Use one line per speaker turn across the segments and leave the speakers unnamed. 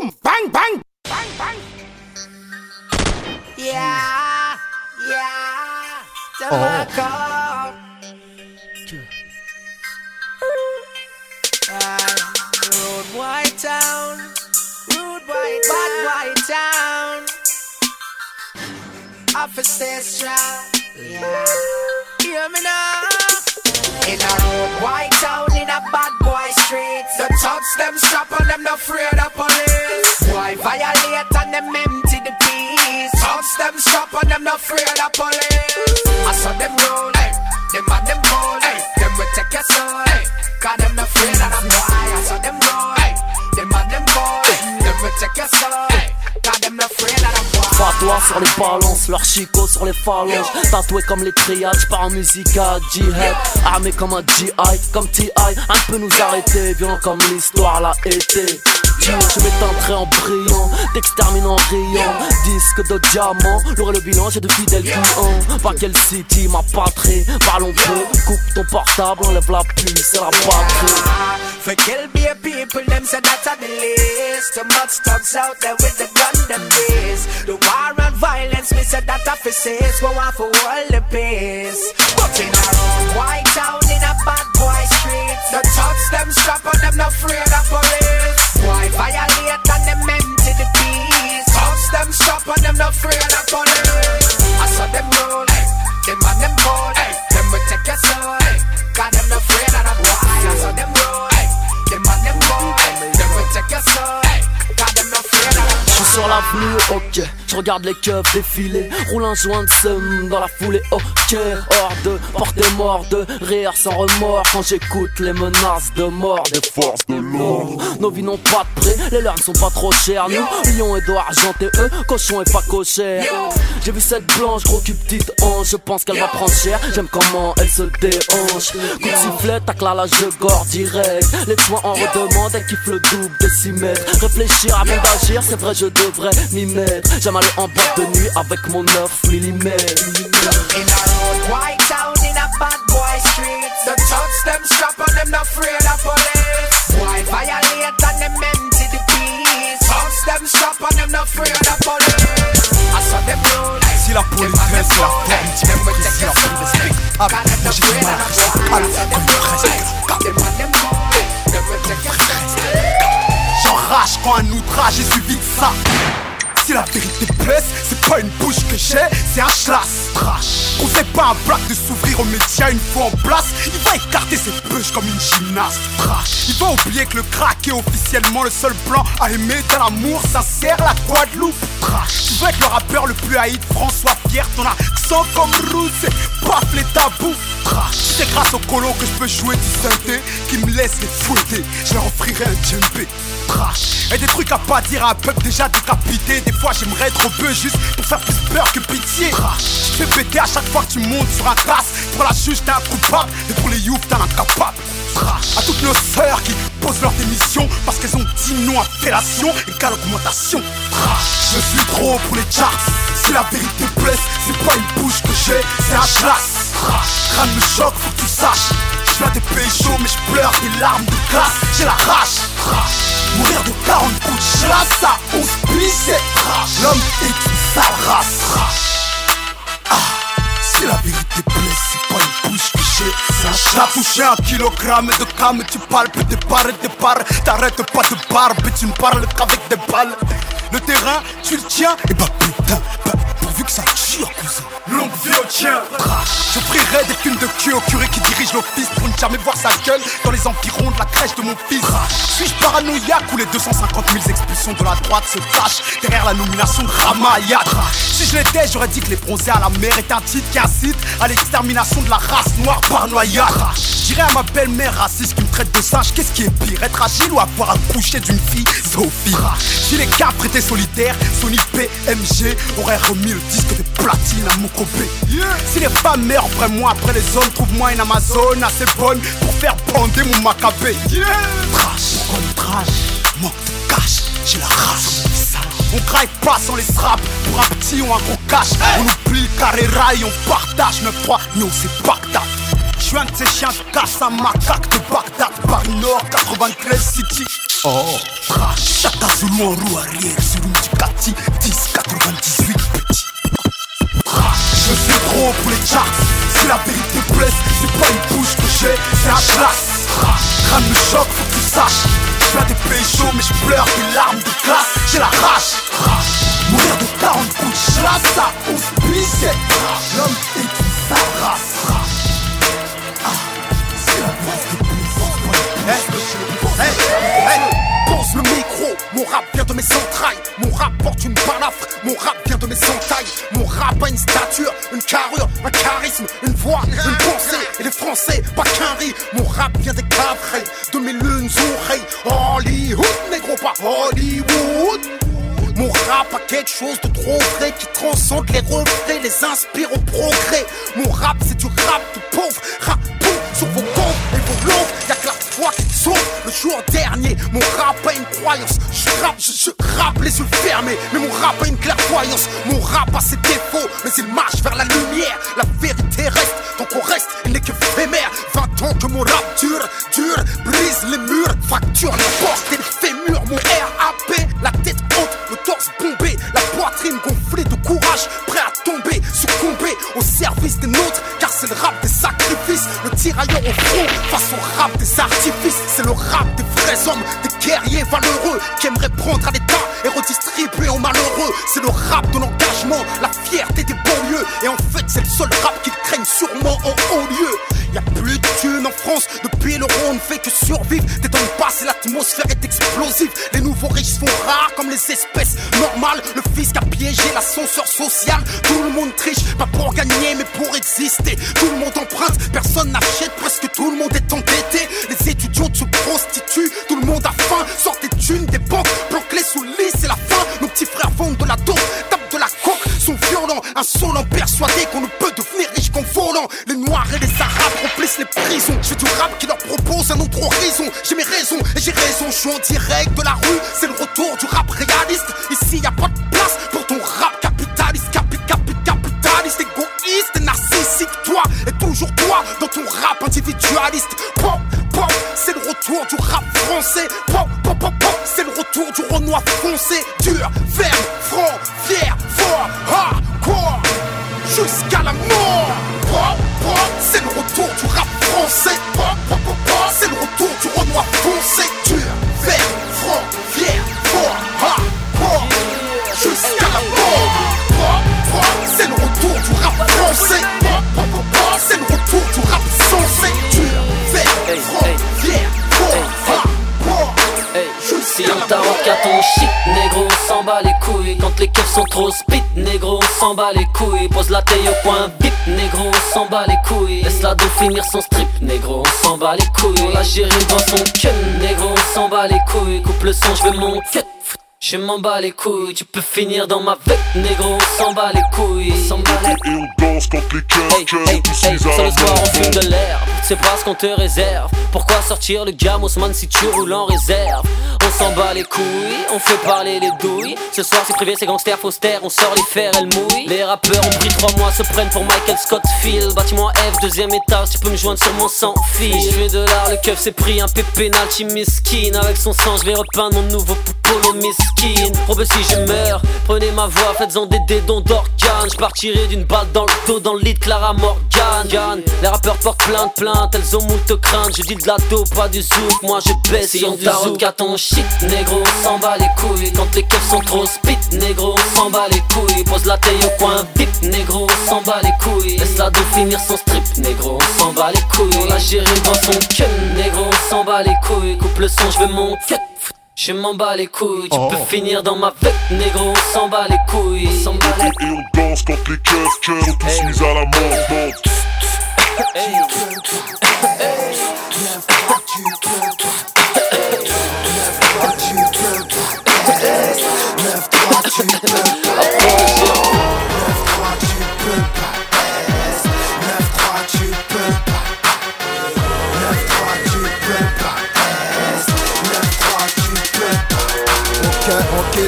boom, bang, bang, bang, bang.
Yeah, yeah, Jamaica. Uh, Road White Town, Road White, Bad White Town. Officer strong, yeah. Hear me now. In a road white town, in a bad boy street. Thugs them strap on them, no afraid of police. Why violate and them empty the peace? Thugs them strap on them, no afraid of police. I saw them roll, hey. them and them ball, hey. them will take your soul. Hey. Cause them no afraid of them boy. I saw them roll, hey. them and them ball, hey. them will take your soul. Hey.
Fatwa sur les balances, leur chico sur les phalanges. Tatoué comme les triades, j'pars en musique à jihad Armé comme un GI, comme TI Un peut nous arrêter, violent comme l'histoire l'a été je m'éteindrai en brillant, t'extermine en riant Disque de diamant, l'aurait le bilan, j'ai de fidèles clients Pas quel city, ma patrie, parlons peu Coupe ton portable, enlève la puce, c'est la batterie
For kill be a people, them say that's on the list. Too much thugs out there with the gun, them days. The war and violence, me say that offices. We want for all the peace. But in a road, white town, in a bad boy street. The thugs, them strap on them, not afraid of police. Why violate and them empty the peace? Thugs, them strap on them, not afraid of police. I saw them roll, hey. them and them ball, hey. them will take your soul. Eh. Hey. Cause them not of the boy. I saw them roll, hey. them and them ball, hey. them will take your soul. Hey. Cause them not afraid of the boy.
Je suis sur l'avenue, ok, je regarde les keufs défiler. Roule un joint de seum dans la foulée, ok. Hors de porter mort, de rire sans remords. Quand j'écoute les menaces de mort des forces de l'ordre. Nos vies n'ont pas de prix, les leurs ne sont pas trop chères. Nous, lion et dos argenté, eux, cochon et pas cochère J'ai vu cette blanche, gros cul petite hanche. Je pense qu'elle va prendre cher, j'aime comment elle se déhanche. Coup de sifflet, tac là, là, je gore direct. Les soins en redemande, elle kiffe le double de 6 mètres. Réfléchir avant d'agir, c'est vrai je devrais m'y mettre J'aime aller en boîte de nuit avec mon 9 mm
In a road, white town, in a bad boy street. The thugs, them strap on them, not afraid of police. Why violate and them empty the peace? Thugs, them strap on them, not afraid of police. I saw them roll.
Si la politesse est la forme, tu peux briser leur plus respectable. Moi j'ai du mal à rester calme comme une Quand un outrage est suivi de ça. Si la vérité blesse, c'est pas une bouche que j'ai, c'est un schlass. Trash. On sait pas un black de s'ouvrir aux médias une fois en place. Il va écarter ses bûches comme une gymnaste. Il va oublier que le crack est officiellement le seul plan à aimer d'un amour sincère, la Guadeloupe. Trash. Tu veux être le rappeur le plus haï de François Ton accent comme c'est paf les tabous. Trash. C'est grâce au colo que je peux jouer du synthé qui me laisse les fouetter. Je leur offrirai un djembé. Trash. Et des trucs à pas dire à un peuple déjà décapité. Des fois j'aimerais être peu juste pour faire plus peur que pitié. Trash. Tu fais péter à chaque fois que tu montes sur un trace. Pour la juge t'es un coupable et pour les youths t'es un incapable. Trash. À toutes nos sœurs qui posent leur démission parce qu'elles ont dit non à fellation égale augmentation. Trash. Je suis trop pour les charts. Si la vérité blesse, c'est pas une bouche que j'ai, c'est un chasse. Crâne me choque, faut que tu saches. Je viens des pays chauds mais je pleure des larmes de glace J'ai la rage Mourir de 40 coups de chasse à 11 pieds L'homme est une sale race si la vérité blesse, c'est pas une bouche j'ai C'est un touché un kilogramme de cam Tu palpes des barres et des barres. T'arrêtes pas de barbe Tu ne parles qu'avec des balles. Le terrain, tu le tiens Et bah putain, bah, que ça cousin. Longue vie au tien. Je prierai des films de cul au curé qui dirige l'office Pour ne jamais voir sa gueule dans les environs de la crèche de mon fils. Suis-je paranoïaque ou les 250 000 expulsions de la droite se cachent Derrière la nomination de Ramayad Si je l'étais, j'aurais dit que les bronzés à la mer est un titre qui incite à l'extermination de la race noire par noyade Je dirais à ma belle-mère raciste qui me traite de singe. Qu'est-ce qui est pire, être agile ou avoir accouché d'une fille? Sophie. Si les capres étaient solitaires, Sony PMG aurait remis le disque de platine à mon copé Si les femmes meurent après moi, après les hommes, trouve-moi une Amazone assez bonne pour faire bander mon macabé Trash, pourquoi le trash. Manque de cash, j'ai la race. On graille pas sans les straps. Pour un petit ou un gros cash. On oublie le carré rail, on partage 9-3, nous c'est Bagdad. Je suis un de ces chiens de casse, un macaque de Bagdad. Paris Nord, 93 City.
Oh, trash. Chata Zulu en roue arrière sur une Ducati 1098 Trop pour les charts. Si la vérité blesse, c'est pas une bouche que j'ai, c'est un classe. Crâne me choc, faut que tu saches. Je fais des péchos, mais je pleure des larmes de classe. J'ai la rage. Mourir de 40 coups de chlasse, ça auspice. L'homme est une sale race. Ah, c'est la voix de Hey, hey, micro, mon rap vient de mes entrailles, mon rap porte une balafre, mon rap vient de mes entailles, mon rap a une stature, une carrure, un charisme, une voix, une pensée, et les français, pas qu'un riz, mon rap vient des cavrets, de mes lunes oreilles, Hollywood, négro pas Hollywood. Mon rap a quelque chose de trop vrai qui transcende les refrains, les inspire au progrès. Mon rap c'est du rap de pauvre, rap sur vos comptes et vos longues. Y'a que la foi qui Le jour dernier, mon rap a une croyance. Je rappe, je, je rappe les yeux fermés, mais mon rap a une clairvoyance. Mon rap a ses défauts, mais il marche vers la lumière. La vérité reste, donc on reste, il n'est que éphémère. 20 ans que mon rap dure, dure, brise les murs, fracture les portes et les fémurs. Mon RAP, la tête haute, le torse bombé, la poitrine gonflée de courage, au service des nôtres, car c'est le rap des sacrifices, le tirailleur au front face au rap des artifices, c'est le rap des vrais hommes, des guerriers valeureux qui aimeraient prendre à l'état et redistribuer aux malheureux, c'est le rap de l'engagement, la fierté des banlieues, et en fait c'est le seul rap qu'ils craignent sûrement en haut lieu. Y a plus de thunes en France, depuis l'euro on ne fait que survivre. T'étonnes pas, c'est l'atmosphère est explosive. Les nouveaux riches sont rares comme les espèces normales. Le fisc a piégé l'ascenseur social. Tout le monde triche, pas pour gagner mais pour exister. Tout le monde emprunte, personne n'achète, presque tout le monde est endetté. Les étudiants se prostituent, tout le monde a faim. Sort des thunes, des banques, planquées sous le c'est la fin. Nos petits frères vendent de la dope, tapent de la coke, sont violents, insolents, persuadés qu'on ne peut devenir riche qu'en volant. Les noirs et les arabes remplissent les prisons. Je fais du rap qui leur propose un autre horizon. J'ai mes raisons et j'ai raison, je suis en direct de la rue. C'est le retour du rap réaliste.
Sont trop spit, négro, on s'en bat les couilles. Pose la taille au point bip, négro, on s'en bat les couilles. Laisse la dos finir son strip, négro, on s'en bat les couilles. On la gérine dans son cul, négro, on s'en bat les couilles. Coupe le son, je veux mon cut. Je m'en bats les couilles, tu peux finir dans ma vec, négro, on s'en bat les couilles. On s'en bat les
Et on danse quand les cœurs,
Hey,
cœurs
hey,
tous
hey,
mis à
sur le soir on fume de l'herbe. C'est pas ce qu'on te réserve. Pourquoi sortir le gamme Ousmane si tu roules en réserve? On s'en bat les couilles, on fait parler les douilles. Ce soir c'est privé, c'est gangster, faustère On sort les fers, elle mouille Les rappeurs ont pris trois mois, se prennent pour Michael Scott Field Bâtiment F, deuxième étage, tu peux me joindre sur mon sans fil. Je fais de l'art, le keuf s'est pris un pépénalty miskin Avec son sang je vais repeindre mon nouveau poupolo miskin Probe si je meurs, prenez ma voix, faites-en des dédons d'organes. Je partirai d'une balle dans le dos dans le lit de Clara Morgan Gan. Les rappeurs portent plein de plaintes, elles ont moult craintes Je dis de la dope, pas du zouk, moi je baisse Si on t'arrête à ton shit, négro, on s'en bat les couilles. Quand les keufs sont trop spit, négro, on s'en bat les couilles. Pose la taille au coin vip, négro, on s'en bat les couilles. Laisse la dope finir son strip, négro, on s'en bat les couilles. On la gérine dans son cul, négro, on s'en bat les couilles. Coupe le son, je veux mon cut je m'en bats les couilles, tu peux finir dans ma vec, négro, on s'en bat les couilles, on s'en bat les
Et on danse quand les cœurs, cœurs sont tous mis à la mort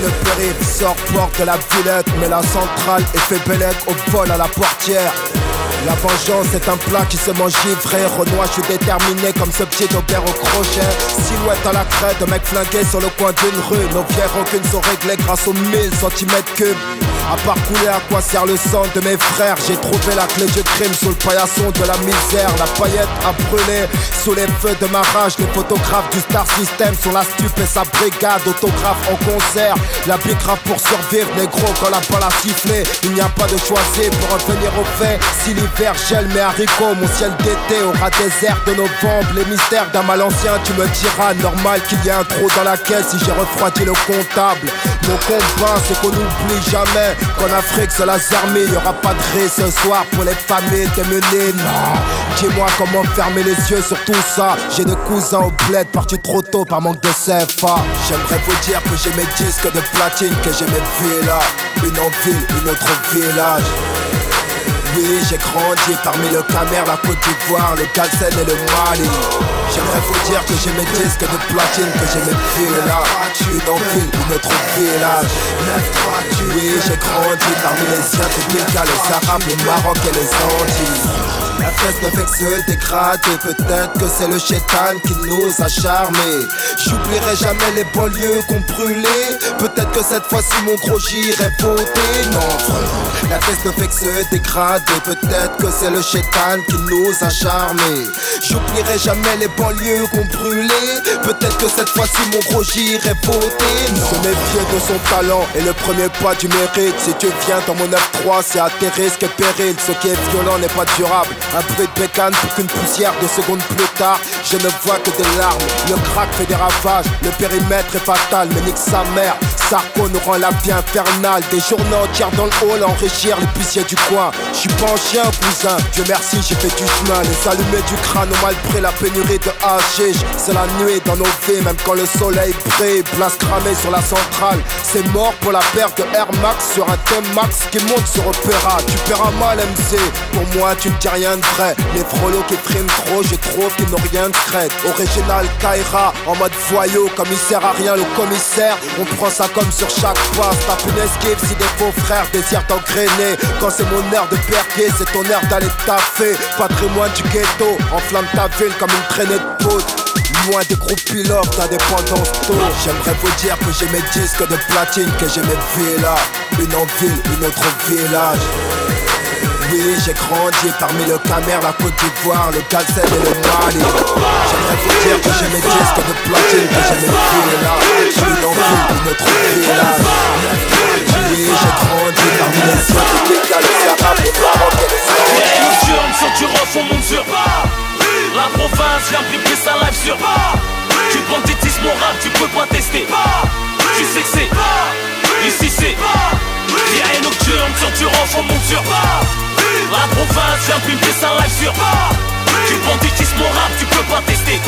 le périph' sort fort de la villette Mais la centrale est fait bellec au vol à la portière La vengeance est un plat qui se mange vrai Renoir, je suis déterminé comme ce pied d'Aubert au crochet. Silhouette à la crête, mec flingué sur le coin d'une rue. Nos vieilles rancunes sont réglées grâce aux 1000 cm3. À part couler à quoi sert le sang de mes frères, j'ai trouvé la clé du crime sous le paillasson de la misère. La paillette a brûlé sous les feux de ma rage. Les photographes du Star System sont la stupe et sa brigade. Autographe en concert, la grave pour survivre. Négro, quand la balle a sifflé, il n'y a pas de choisir pour revenir au fait. L'hiver gèle mes haricots, mon ciel d'été aura désert de novembre. Les mystères d'un mal ancien, tu me diras normal qu'il y ait un trou dans la caisse si j'ai refroidi le comptable. Mon combat, c'est qu'on n'oublie jamais qu'en Afrique c'est la y Y'aura pas de ré ce soir pour les familles démunies Non, dis-moi comment fermer les yeux sur tout ça. J'ai des cousins au bled partis trop tôt par manque de CFA J'aimerais vous dire que j'ai mes disques de platine Que j'ai mes villas. Une en ville, une autre village oui, j'ai grandi parmi le Camer, la Côte d'Ivoire, le Galsen et le Mali. J'aimerais vous dire que j'ai mes disques de platine, que j'ai mes villas, une en ville, une autre village. Oui, j'ai grandi parmi les Asiatiques, les Arabes, les Maroc et les Antilles. La fête ne fait que se dégrader Peut-être que c'est le chétan qui nous a charmés J'oublierai jamais les banlieues qu'on brûlait Peut-être que cette fois-ci mon gros j'irai voter Non La fête ne fait que se dégrader Peut-être que c'est le chétan qui nous a charmés. J'oublierai jamais les banlieues qu'on brûlait. Peut-être que cette fois-ci mon gros j'irai voter Se méfier de son talent et le premier pas du mérite. Si tu viens dans mon 9-3 c'est à tes risques et périls. Ce qui est violent n'est pas durable. Un bruit de bécane pour qu'une poussière de secondes plus tard. Je ne vois que des larmes Le crack fait des ravages. Le périmètre est fatal mais nique sa mère. Sarko nous rend la vie infernale. Des journées entières dans le hall enrichir les puissiers du coin pas un chien cousin. Dieu merci j'ai fait du chemin. Les allumés du crâne ont mal pris la pénurie de hashish C'est la nuit dans nos vies même quand le soleil brille. Place cramée sur la centrale. C'est mort pour la perte de Air Max. Sur un thème max qui monte sur Opéra. Tu paieras mal MC Pour moi tu ne dis rien les frolos qui friment trop, je trouve qu'ils n'ont rien de crête. Original Kaira, en mode voyou, comme il sert à rien le commissaire. On prend ça comme sur chaque passe. Tape une esquive si des faux frères désirent t'engrainer. Quand c'est mon heure de c'est ton heure d'aller taffer. Patrimoine du ghetto, enflamme ta ville comme une traînée de poudre. Loin des groupes pilotes d'indépendance tôt J'aimerais vous dire que j'ai mes disques de platine Que j'ai mes villas Une en ville, une autre village oui, j'ai grandi parmi le Camer, la Côte d'Ivoire, le Galsen et le Mali. J'aimerais vous dire que j'ai mes disques de platine, que j'ai mes là. Je suis dans une autre village. Oui, j'ai grandi parmi les scientifiques, les arabes, les maroc et les
anglais. Sur du rock, on monte sur La province vient briquer sa live sur Tu banditisme mon rap, tu peux pas tester. Tu sais que c'est Ici c'est Rien nocturne sur du rock, on monte sur la province vient pimper sa live sur Tu banditisme mon rap, tu peux pas tester.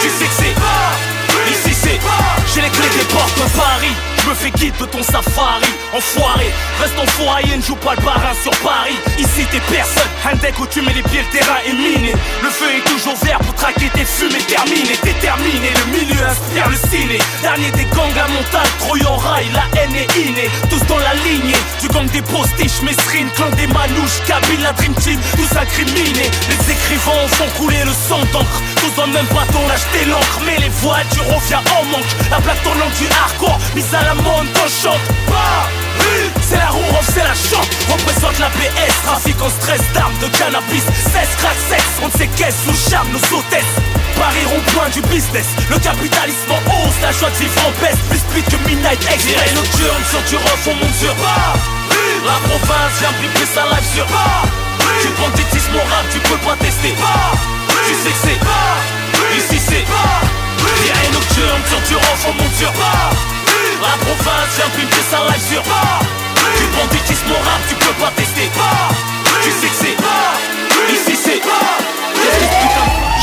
Tu sais que c'est Ici c'est J'ai les clés des portes de Paris me fais guide de ton safari, enfoiré Reste en foyer, ne joue pas le barin sur Paris. Ici t'es personne, un deck où tu mets les pieds, le terrain est miné. Le feu est toujours vert pour traquer tes fumées. Terminé, le milieu inspire le ciné. Dernier des gangs à montagne, en rail, la haine est innée. Tous dans la lignée, du gang des postiches, Mesrine, clan des manouches, Kabyle, la Dream Team, tous incriminés. Les écrivains font couler le sang d'encre Tous dans le même bâton, l'acheter l'encre Mais les voitures reviennent en manque. La plaque tournante du hardcore, mise à la le monde chante. C'est la roue, c'est la chante Représente la PS, trafic en stress d'armes, de cannabis. Cesse, crack, sexe, on ne sait qu'est-ce Sous charme, nos hôtesses. Paris rond-point du business Le capitalisme en hausse, la joie de vivre en baisse. Plus speed que Midnight Express. Nocturne sur du rock, on monte sur La province vient briquer sa live sur Tu banditisme mon rap, tu peux pas tester Tu sais que c'est Ici c'est Rien nocturne sur du rock, on monte sur la province vient pimper sa live sur Tu banditisme mon rap, tu peux pas tester Tu sais que c'est Ici c'est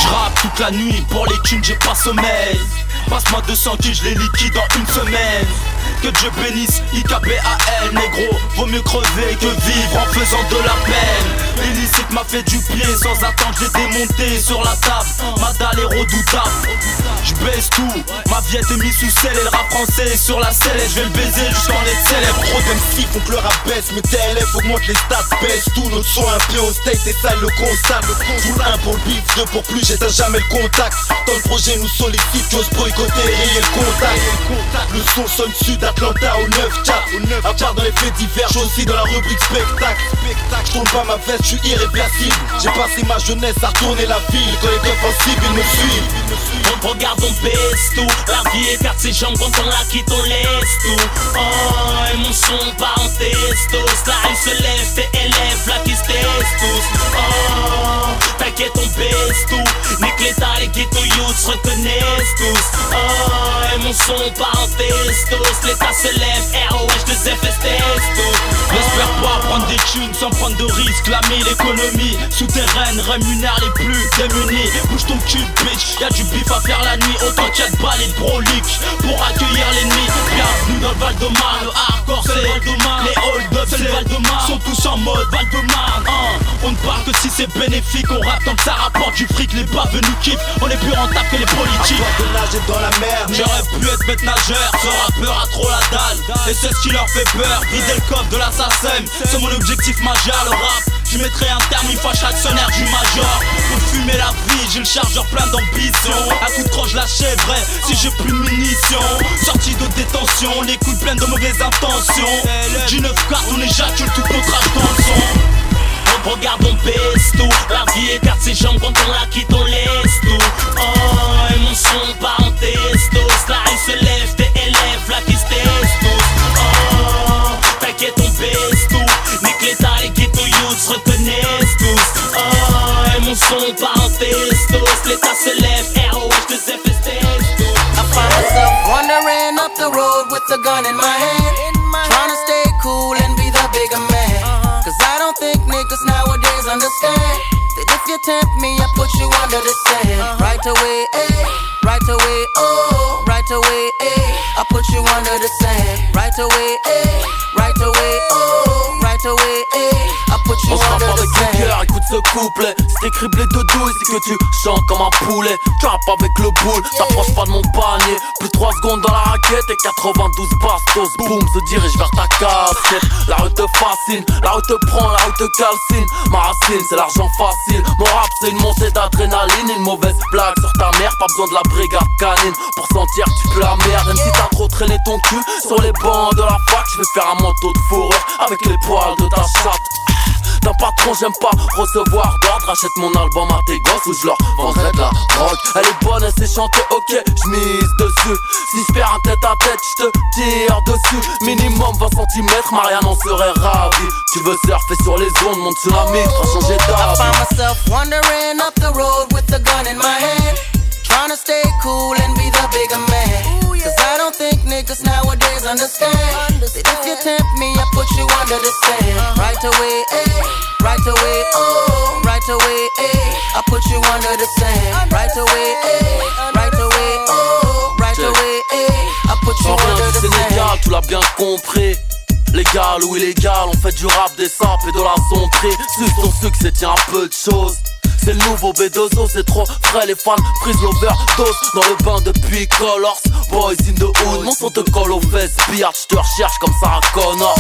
Je rappe toute la nuit, pour les thunes j'ai pas sommeil. Passe-moi 200 kills, je les liquide en une semaine
que Dieu bénisse IKPAL négro Vaut mieux crever que vivre en faisant de la peine. L'illicite m'a fait du pied sans attendre j'ai démonté sur la table. Ma dalle est redoutable. Je baisse tout. Ma vie est mise sous scelle et le rap français sur la selle Je vais le baiser jusqu'en être célèbre.
Trop d'MC font que le rap baisse Mais TLF augmente les stats baisse Tout notre son un au state et ça le constat. Le conjoint un pour le bif, deux pour plus j'éteins jamais le contact. Dans le projet nous sollicite, j'ose boycotter et le contact. Le son sonne sud Atlanta au 9 4 À part dans les faits divers, aussi dans la rubrique spectacle. Je tourne pas ma veste, je suis irréversible J'ai passé ma jeunesse à retourner la ville. Quand les cible, ils me suivent.
On regarde, on baisse tout La vie écarte ses jambes quand on la quitte, on laisse tout. Oh, et mon son part en testos La rue se lève, tes élèves, là qui se tous. Oh, t'inquiète, on baisse tout. Nique l'état, les ghetto youths se reconnaissent tous. Oh, et mon son part en L'état se lève, ROH de pas prendre des thunes sans prendre de risques. L'ami, l'économie souterraine rémunère les plus démunis. Bouge ton cul, bitch, y'a du bif à faire la nuit. Autant qu'il y a de balles et de broliques Pour accueillir l'ennemi. Bienvenue dans le Val de Marne, le hardcore c'est Les hold-up c'est le Val de Marne Sont tous en mode Val de Marne hein. On ne parle que si c'est bénéfique. On rappe tant que ça rapporte du fric. Les pas venus kiffent, on est plus rentable que les politiques.
Toi de nager dans la mer
J'aurais pu être maître nageur, ce rappeur trop la dalle. Et c'est ce qui leur fait peur, vider le coffre de l'assassin. C'est mon objectif majeur, le rap. Je mettrai un terme une fois chaque actionnaire du major. Pour fumer la vie, j'ai le chargeur plein d'ambition. À coup de croche lâché vrai, si j'ai plus de munitions. Sorti de détention, les coups pleines de mauvaises intentions. J'ai 9 cartes, on éjacule toute notre rage dans le son on regarde, on baisse tout La vie écarte ses jambes quand on la quitte, on laisse tout. Oh, et mon son part en testos La rue se lève, tes élèves, là qui se testent. Tous Oh, t'inquiète, on baisse tout. Nique l'état, les ghetto youths se reconnaissent tous Oh, et mon son part en testos L'état se lève, ROH de ZFS testos
I find myself wandering up the road with a gun in my hand. Tempt me, I put you under the sand. Right away, eh, right away, oh, right away, eh, I put you under the sand. Right away, eh, right away, oh, right away, eh, I put you
On se
under
rappe
the
avec le cœur, écoute ce couplet C'est criblé de douille, c'est que tu chantes comme un poulet. Tu avec le boule, t'approches pas de mon panier. Plus 3 secondes dans la raquette et 92 bastos. Boum, se dirige vers ta casquette La rue te fascine, la rue te prend, la rue te calcine. Ma racine, c'est l'argent facile. Mon rap, c'est une montée d'adrénaline. Une mauvaise blague sur ta mère, pas besoin de la brigade canine. Pour sentir que tu peux la merde Même si t'as trop traîné ton cul sur les bancs de la fac Je vais faire un manteau de fourrure avec les poils de ta chatte d'un patron, j'aime pas recevoir d'ordre. Achète mon album à tes gosses ou je leur vendrai de la drogue. Elle est bonne, elle sait chanter, ok, j'mise dessus. Si je perds un tête à tête, je te tire dessus. Minimum 20 cm, Marianne en serait ravie. Tu veux surfer sur les ondes, mon tsunami, fera changer
I
d'avis.
find myself wandering up the road with a gun in my hand. Trying to stay cool and be the bigger man. Cause I don't think niggas nowadays understand. That if you tempt me, I put you under the sand. Right away, eh, right away, oh, right away, eh, I put you under the sand. Right away, eh, right away, oh, right away, eh, I put you under the sand.
tu l'as bien compris. Légal ou illégal, on fait du rap, des samples et de la sonnerie. Suce ton succès, tiens un peu de choses. C'est le nouveau B2O, c'est trop frais, les fans prise l'overdose Dans le bain depuis Colors, boys in the hood Mon son te colle aux fesses, billard, je te recherche comme Sarah Connor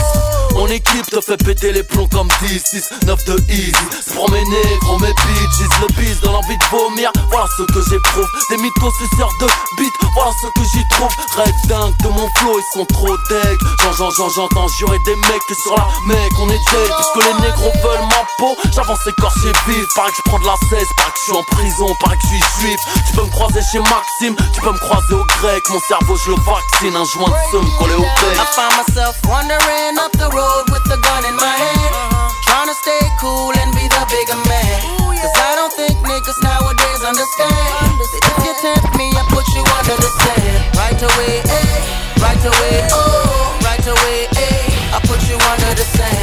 Mon équipe te fait péter les plombs comme 10, 6, 9 de easy. Pour mes négros, mes bitches, le bis dans l'envie de vomir. Voilà ce que j'éprouve, des mythos suceurs de beat Voilà ce que j'y trouve, rêve dingue de mon flow, ils sont trop deg. J'en, j'en, j'entends jurer des mecs que sur la mec on est dead. Puisque les négros veulent ma peau, j'avance écorché vif. Paraît que je prends de la cesse, paraît que je suis en prison, paraît que je suis juif Tu peux me croiser chez Maxime, tu peux me croiser au grec Mon cerveau je le vaccine, un joint de seum collé au bec
I find myself wandering up the road with a gun in my hand. Trying to stay cool and be the bigger man. Cause I don't think niggas nowadays understand. That if you tempt me, I put you under the sand. Right away, eh, right away, oh, right away, eh, I put you under the sand.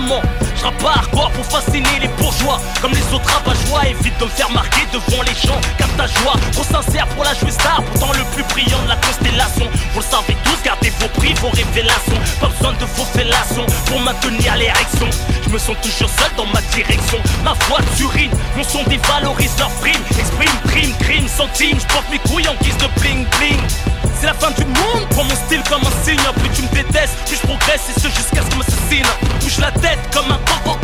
Mort récemment. Je pas hardcore pour fasciner les bourgeois. Comme les autres rabat-joie, évite de me faire marquer devant les gens. Car ta joie, trop sincère pour la jouer star. Pourtant le plus brillant de la constellation. Vous le savez tous, gardez vos prix, vos révélations. Pas besoin de vos fellations pour maintenir l'érection. Je me sens toujours seul dans ma direction. Ma voix surine, mon son dévalorise leur prime. Exprime, crime, crime, centime. Je porte mes couilles en guise de bling bling. C'est la fin du monde, prends mon style comme un signe. Plus tu me détestes, plus je progresse et ce jusqu'à ce qu'on m'assassine. Bouge la tête comme un coq,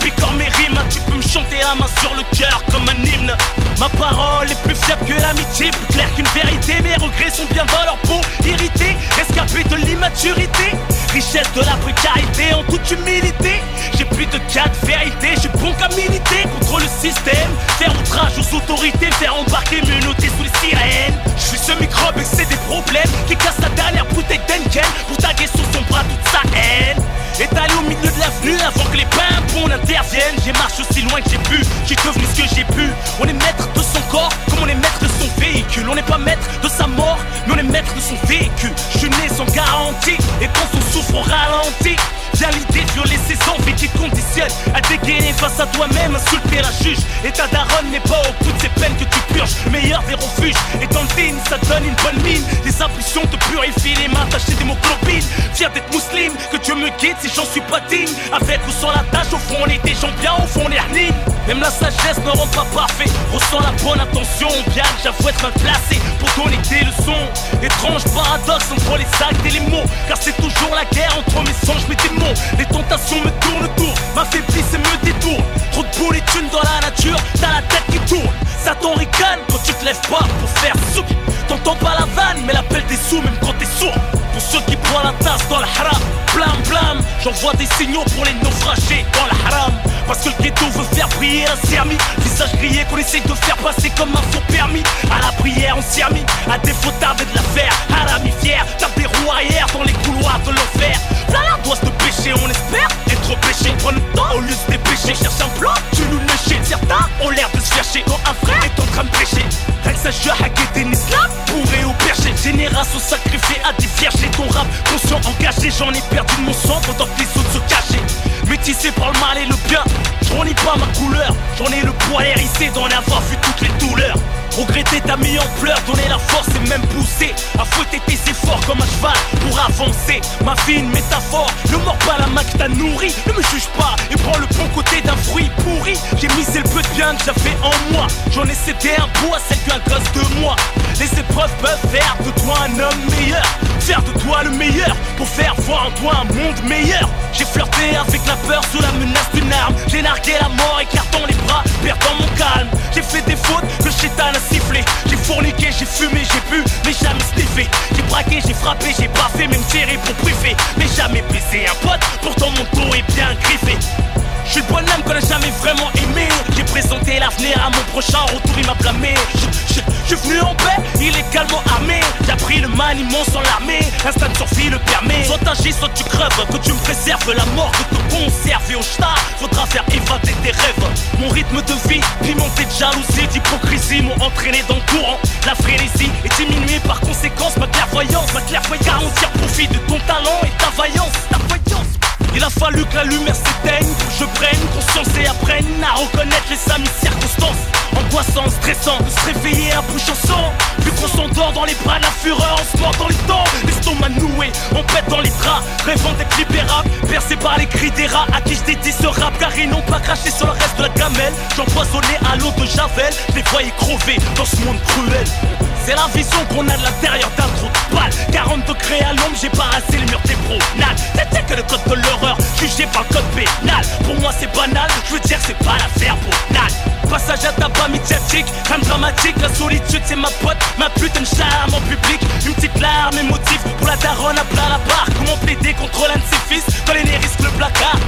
puis comme mes rimes. Tu peux me chanter la main sur le cœur comme un hymne. Ma parole est plus fiable que l'amitié, plus claire qu'une vérité. Mes regrets sont bien dans leur peau, irrités, rescapés de l'immaturité. Richesse de la précarité en toute humilité. J'ai plus de quatre vérités, j'ai bon qu'à militer contre le système. Faire outrage aux autorités, faire embarquer, me noter sous les sirènes. Je suis ce microbe et c'est des problèmes qui casse la dernière bouteille d'Enken pour taguer sous son bras toute sa haine. Étalé au milieu de l'avenue avant que les pimpons interviennent. J'ai marché aussi loin que j'ai pu, j'ai devenu ce que j'ai pu. On est maître de son corps comme on est maître de son véhicule. On n'est pas maître de sa mort, mais on est maître de son véhicule. Je suis sans garantie et quand on souffre on ralentit. De violer ses envies qui te conditionnent à dégainer face à toi-même, insulter la juge. Et ta daronne n'est pas au bout de ces peines que tu purges. Le meilleur des refuges et dans ça donne une bonne mine. Les impulsions te purifient les mains, tachées d'hémoglobine. Fier d'être musulman, que Dieu me guide si j'en suis pas digne. Avec ou sans la tâche, au fond on est des gens bien, au fond on est Même la sagesse ne rend pas parfait. Ressens la bonne attention, bien j'avoue être mal placé pour donner des leçons. Étrange paradoxe entre les actes et les mots, car c'est toujours la guerre entre mes songes, mes démons. Les tentations me tournent autour, m'affaiblissent et me détournent. Trop de boules et dans la nature, t'as la tête qui tourne. Satan ricane quand tu te lèves pas pour faire souk. T'entends pas la vanne, mais l'appel des sous, même quand t'es sourd. Pour ceux qui prennent la tasse dans la haram, blam blam. J'envoie des signaux pour les naufragés dans la haram. Parce que le ghetto veut faire briller la sermi. Visage grillé qu'on essaye de faire passer comme un faux permis. À la prière, on s'y a. À défaut tarder de la faire. Harami fier, tape des roues arrière dans les couloirs de l'enfer. Au lieu de se dépêcher. Cherche un plan, tu nous le Certains ont l'air de se faire chier quand un frère est en train de. Rien que ça, je hacker des islam, pourrait au. Génération sacrifiée à des vierges ton rap conscient engagé. J'en ai perdu mon sang pendant que les autres se cachaient. Métissé par le mal et le bien, j'en ai pas ma couleur. J'en ai le poil hérissé d'en avoir vu toutes les douleurs. Regretter ta mis en pleurs, donner la force et même pousser À fouetter tes efforts comme un cheval pour avancer. Ma vie une métaphore, ne mords pas la main que t'as nourri Ne me juge pas et prends le bon côté d'un fruit pourri. J'ai misé le peu de bien que j'avais en moi. J'en ai cédé un bout à celle qu'un gosse de moi. Les épreuves peuvent faire de toi un homme meilleur. Faire de toi le meilleur pour faire voir en toi un monde meilleur. J'ai flirté avec la peur sous la menace d'une arme. J'ai nargué la mort écartant les bras, perdant mon calme. J'ai fait des fautes que chétan J'ai fourniqué, j'ai fumé, j'ai bu, mais jamais sniffé. J'ai braqué, j'ai frappé, j'ai pas fait, même tiré pour priver. Mais jamais baisé un pote, pourtant mon dos est bien griffé. Je suis le bonhomme qu'on a jamais vraiment aimé. J'ai présenté l'avenir à mon prochain retour, il m'a blâmé. Je suis venu en paix, il est calmement armé. J'ai appris le maniement sans l'armée. Instinct de survie le permet. Soit t'agis, soit tu crèves. Que tu me préserves la mort, que te conserve. Et au star, faudra faire évader tes rêves. Mon rythme de vie, pimenté de jalousie, d'hypocrisie m'ont entraîné dans le courant. La frénésie est diminuée par conséquence. Ma clairvoyance, ma clairvoyance garantir profit de ton talent et ta vaillance. Ta vaillance. Il a fallu que la lumière s'éteigne que je prenne conscience et apprenne à reconnaître les amis circonstances. Angoissant, stressant, se réveiller à bouche en sang. Vu qu'on s'endort dans les bras de la fureur, on se mord dans les temps. L'estomac noué, on pète dans les draps, rêvant d'être libérable. Percé par les cris des rats à qui je dédie ce rap, car ils n'ont pas craché sur le reste de la gamelle. J'empoisonnais à l'eau de Javel, les voyais crever dans ce monde cruel. C'est la vision qu'on a de l'intérieur d'un trou de balle 40 degrés à l'ombre, j'ai assez le mur des Nal, C'était que le code de l'horreur, jugé par le code pénal Pour moi c'est banal, je veux dire c'est pas l'affaire Nal Passage à tabac médiatique, crème dramatique La solitude c'est ma pote, ma putain de charme en public. Une petite larme émotive pour la daronne à plat la barre. Comment plaider contre l'un de ses fils? Quand les risque le placard.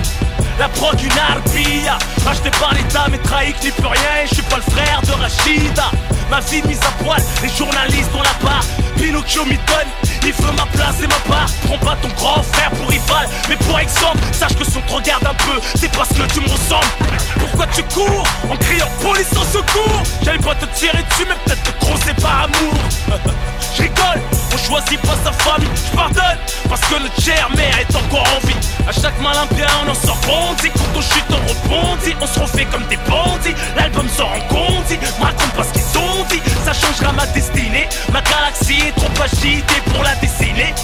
La prod d'une arpia Acheté par l'état mais trahi n'y peut rien Et je suis pas le frère de Rachida. Ma vie mise à poil, les journalistes ont la part Pinocchio m'y donne, il veut ma place et ma part. Prends pas ton grand frère pour rival. Mais pour exemple, sache que si on te regarde un peu C'est parce que tu me ressembles Tu cours en criant police en secours J'allais pas te tirer dessus mais peut-être te crosser par amour. Je rigole, on choisit pas sa famille, je pardonne Parce que notre chère mère est encore en vie. À chaque malin bien on en sort grandi. Quand on chute on rebondit, on se refait comme des bandits. L'album sort en condi, me raconte pas ce qu'ils ont dit. Ça changera ma destinée, ma galaxie est trop agitée pour la dessiner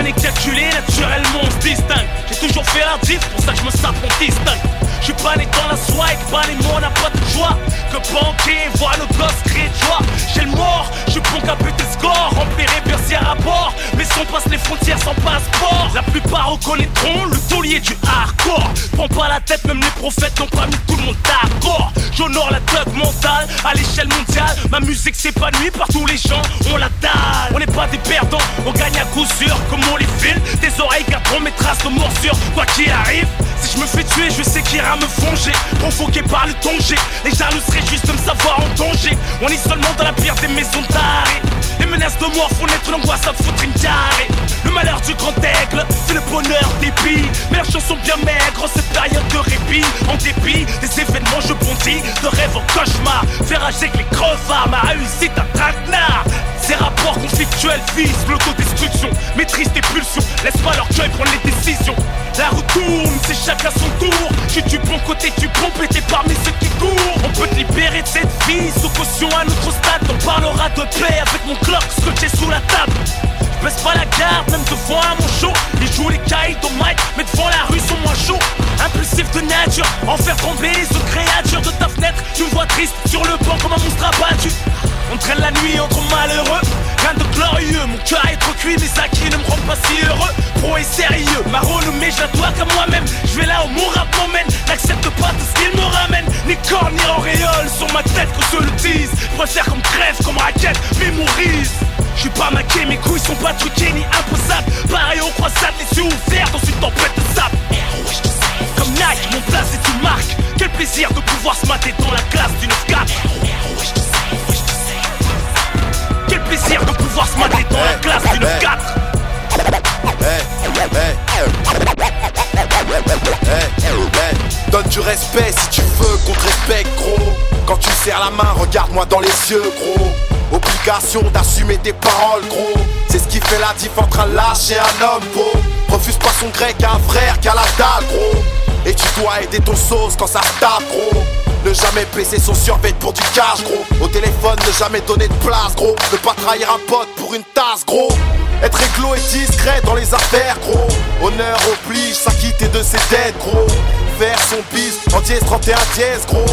N'est calculé, naturellement on se distingue. J'ai toujours fait la diff, pour ça que je me sape on distingue. Je suis pas né dans la soie et pas les mots, on n'a pas de joie. Que banquer, voir nos gosses crier de joie J'ai le mort, je suis bon qu'à buter score Remplir et à bord. Mais si passe les frontières sans passeport La plupart reconnaîtront le taulier du hardcore. Prends pas la tête, même les prophètes n'ont pas mis tout le monde d'accord. J'honore la thug mentale à l'échelle mondiale. Ma musique s'épanouit par tous les gens, on la dalle. On n'est pas des perdants, on gagne à coup sûr Comme les file, tes oreilles garderont mes traces de morsure. Quoi qu'il arrive, si je me fais tuer, je sais qu'il ira me fonger Provoqué par le danger, les jaloux seraient juste de me savoir en danger. On est seulement dans la pire des maisons d'arrêt Les menaces de mort font naître l'angoisse à foutre une diarrhée Le malheur du grand aigle, c'est le bonheur des billes. Mais leurs chansons bien maigres, cette période de répit. En dépit des événements, je bondis De rêve en cauchemar, faire agir que les crevards Ma réussite un traquenard ces rapports conflictuels visent l'autodestruction. Maîtrise tes pulsions, laisse pas leur cœur prendre les décisions. La route tourne, c'est chacun son tour. Je suis du bon côté, pompes et t'es parmi ceux qui courent. On peut te libérer de cette vie, sous caution. À notre stade On parlera de paix avec mon clock scotché sous la table. Baisse pas la garde, même devant un mon show. Ils jouent les cailles au mic, mais devant la rue sont moins chauds. Impulsif de nature, en faire tomber les autres créatures de ta fenêtre. Tu me vois triste sur le banc comme un monstre abattu on traîne la nuit entre malheureux, rien de glorieux. Mon cœur est trop cuit, mes acquis ne me rendent pas si heureux. Pro et sérieux, ma renommée, je dois qu'à moi-même. Je vais là où mon rap m'emmène, n'accepte pas tout ce qu'il me ramène. Ni corps ni auréole sur ma tête que je le dise. Préfère comme crève, comme raquette, mémorise. Je suis pas maqué, mes couilles sont pas truquées ni imposables. Pareil au croissant, les yeux ouverts dans une tempête de sable. Comme Nike, mon place est une marque. Quel plaisir de pouvoir se mater dans la classe d'une 4 quel plaisir de pouvoir se mater dans la classe d'une 4
Donne du respect si tu veux qu'on te respecte gros Quand tu serres la main regarde-moi dans les yeux gros Obligation d'assumer tes paroles gros C'est ce qui fait la diff entre un lâche et un homme gros Refuse pas son grec à un frère qui a la dalle gros Et tu dois aider ton sauce quand ça tape gros ne jamais baisser son survêt pour du cash, gros. Au téléphone, ne jamais donner de place, gros. Ne pas trahir un pote pour une tasse, gros. Être réglo et discret dans les affaires, gros. Honneur oblige, s'acquitter de ses dettes, gros. Faire son bis en dièse 31 dièse, gros.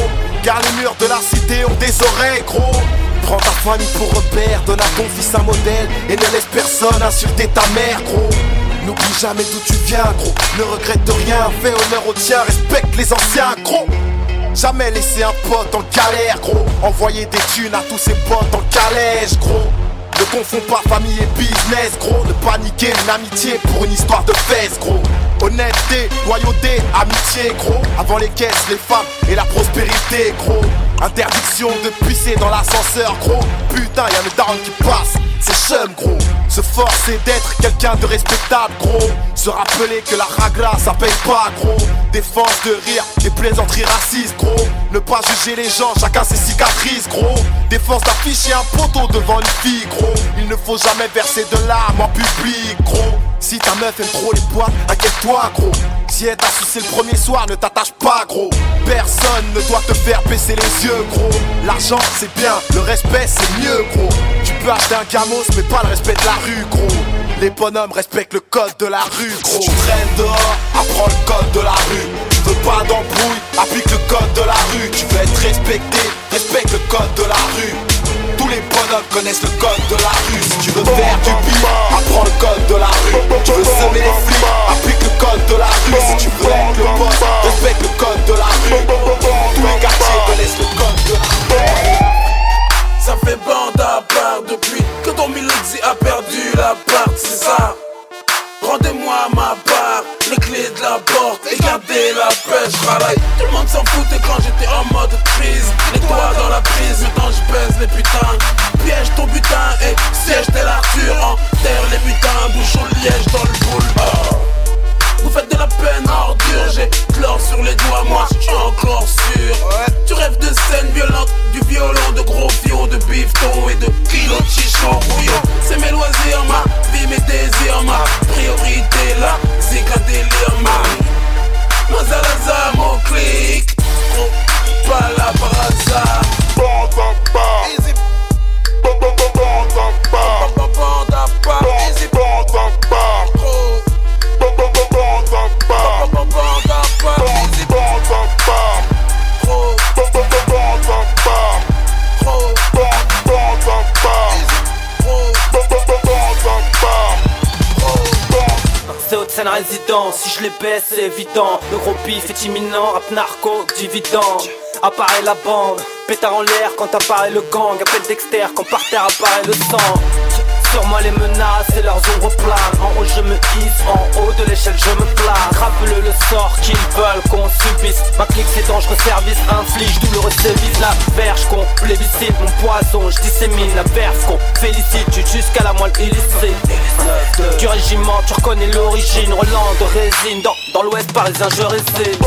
Car les murs de la cité ont des oreilles, gros. Prends ta famille pour repère, donne à ton fils un modèle et ne laisse personne insulter ta mère, gros. N'oublie jamais d'où tu viens, gros. Ne regrette rien, fais honneur au tien, respecte les anciens, gros. Jamais laisser un pote en galère, gros. Envoyer des thunes à tous ses potes en calèche, gros. Ne confonds pas famille et business, gros. Ne paniquer une amitié pour une histoire de fesses, gros. Honnêteté, loyauté, amitié, gros. Avant les caisses, les femmes et la prospérité, gros. Interdiction de pisser dans l'ascenseur, gros. Putain, y'a le down qui passe, c'est chum, gros. Se forcer d'être quelqu'un de respectable, gros. Se rappeler que la ragla, ça paye pas, gros. Défense de rire, des plaisanteries racistes, gros. Ne pas juger les gens, chacun ses cicatrices, gros. Défense d'afficher un poteau devant une fille, gros. Il ne faut jamais verser de larmes en public, gros. Si ta meuf aime trop les boîtes, inquiète-toi, gros. Si elle t'a sucé le premier soir, ne t'attache pas, gros. Personne ne doit te faire baisser les yeux, gros. L'argent, c'est bien, le respect, c'est mieux, gros. Tu peux acheter un gamos, mais pas le respect de la rue, gros. Les bonhommes respectent le code de la rue, gros. Tu traînes dehors, apprends le code de la rue. Tu veux pas d'embrouille, applique le code de la rue. Tu veux être respecté, respecte le code de la rue. Bonhommes connaissent le code de la rue. Si tu veux faire du pire, apprends le code de la rue. Tu veux semer les flics, applique le code de la rue. Si tu veux être le boss, respecte le code de la rue. Tous les quartiers connaissent le code de la rue.
Ça fait bande à part depuis que ton Milozzi a perdu la part, c'est ça. Rendez-moi ma part, les clés de la porte et gardez la pêche, travaille. Tout le monde s'en foutait quand j'étais en mode crise. Les doigts dans la prise, maintenant je pèse les putains. Piège ton butin et siège tel Arthur. Enterre les butins, bouchon liège dans le boule la peine ordure. J'ai chlore sur les doigts, moi je encore sûr. Tu rêves de scènes violentes, du violon, de gros fions, de bifton et de kilos de chichon rouillon C'est mes
loisirs, ma vie, mes
désirs, ma priorité, la zig, un délire, ma mon clic, oh, pas la Banda pas, easy. Banda pas, Banda pas,
Si je les baisse, c'est évident. Le gros pif est imminent, rap narco, dividende. Apparaît la bande, pétard en l'air quand apparaît le gang. Appelle Dexter quand par terre apparaît le sang. Sur moi les menaces et leurs ombres planent En haut je me hisse, en haut de l'échelle je me place Rappelle le sort qu'ils veulent qu'on subisse. Ma clique c'est dangereux service, inflige douloureux sévice La verge qu'on plébiscite, mon poison je dissémine La verse qu'on félicite, jusqu'à la moelle illicite. Du régiment tu reconnais l'origine. Roland de résine, dans, dans l'ouest parisien je réside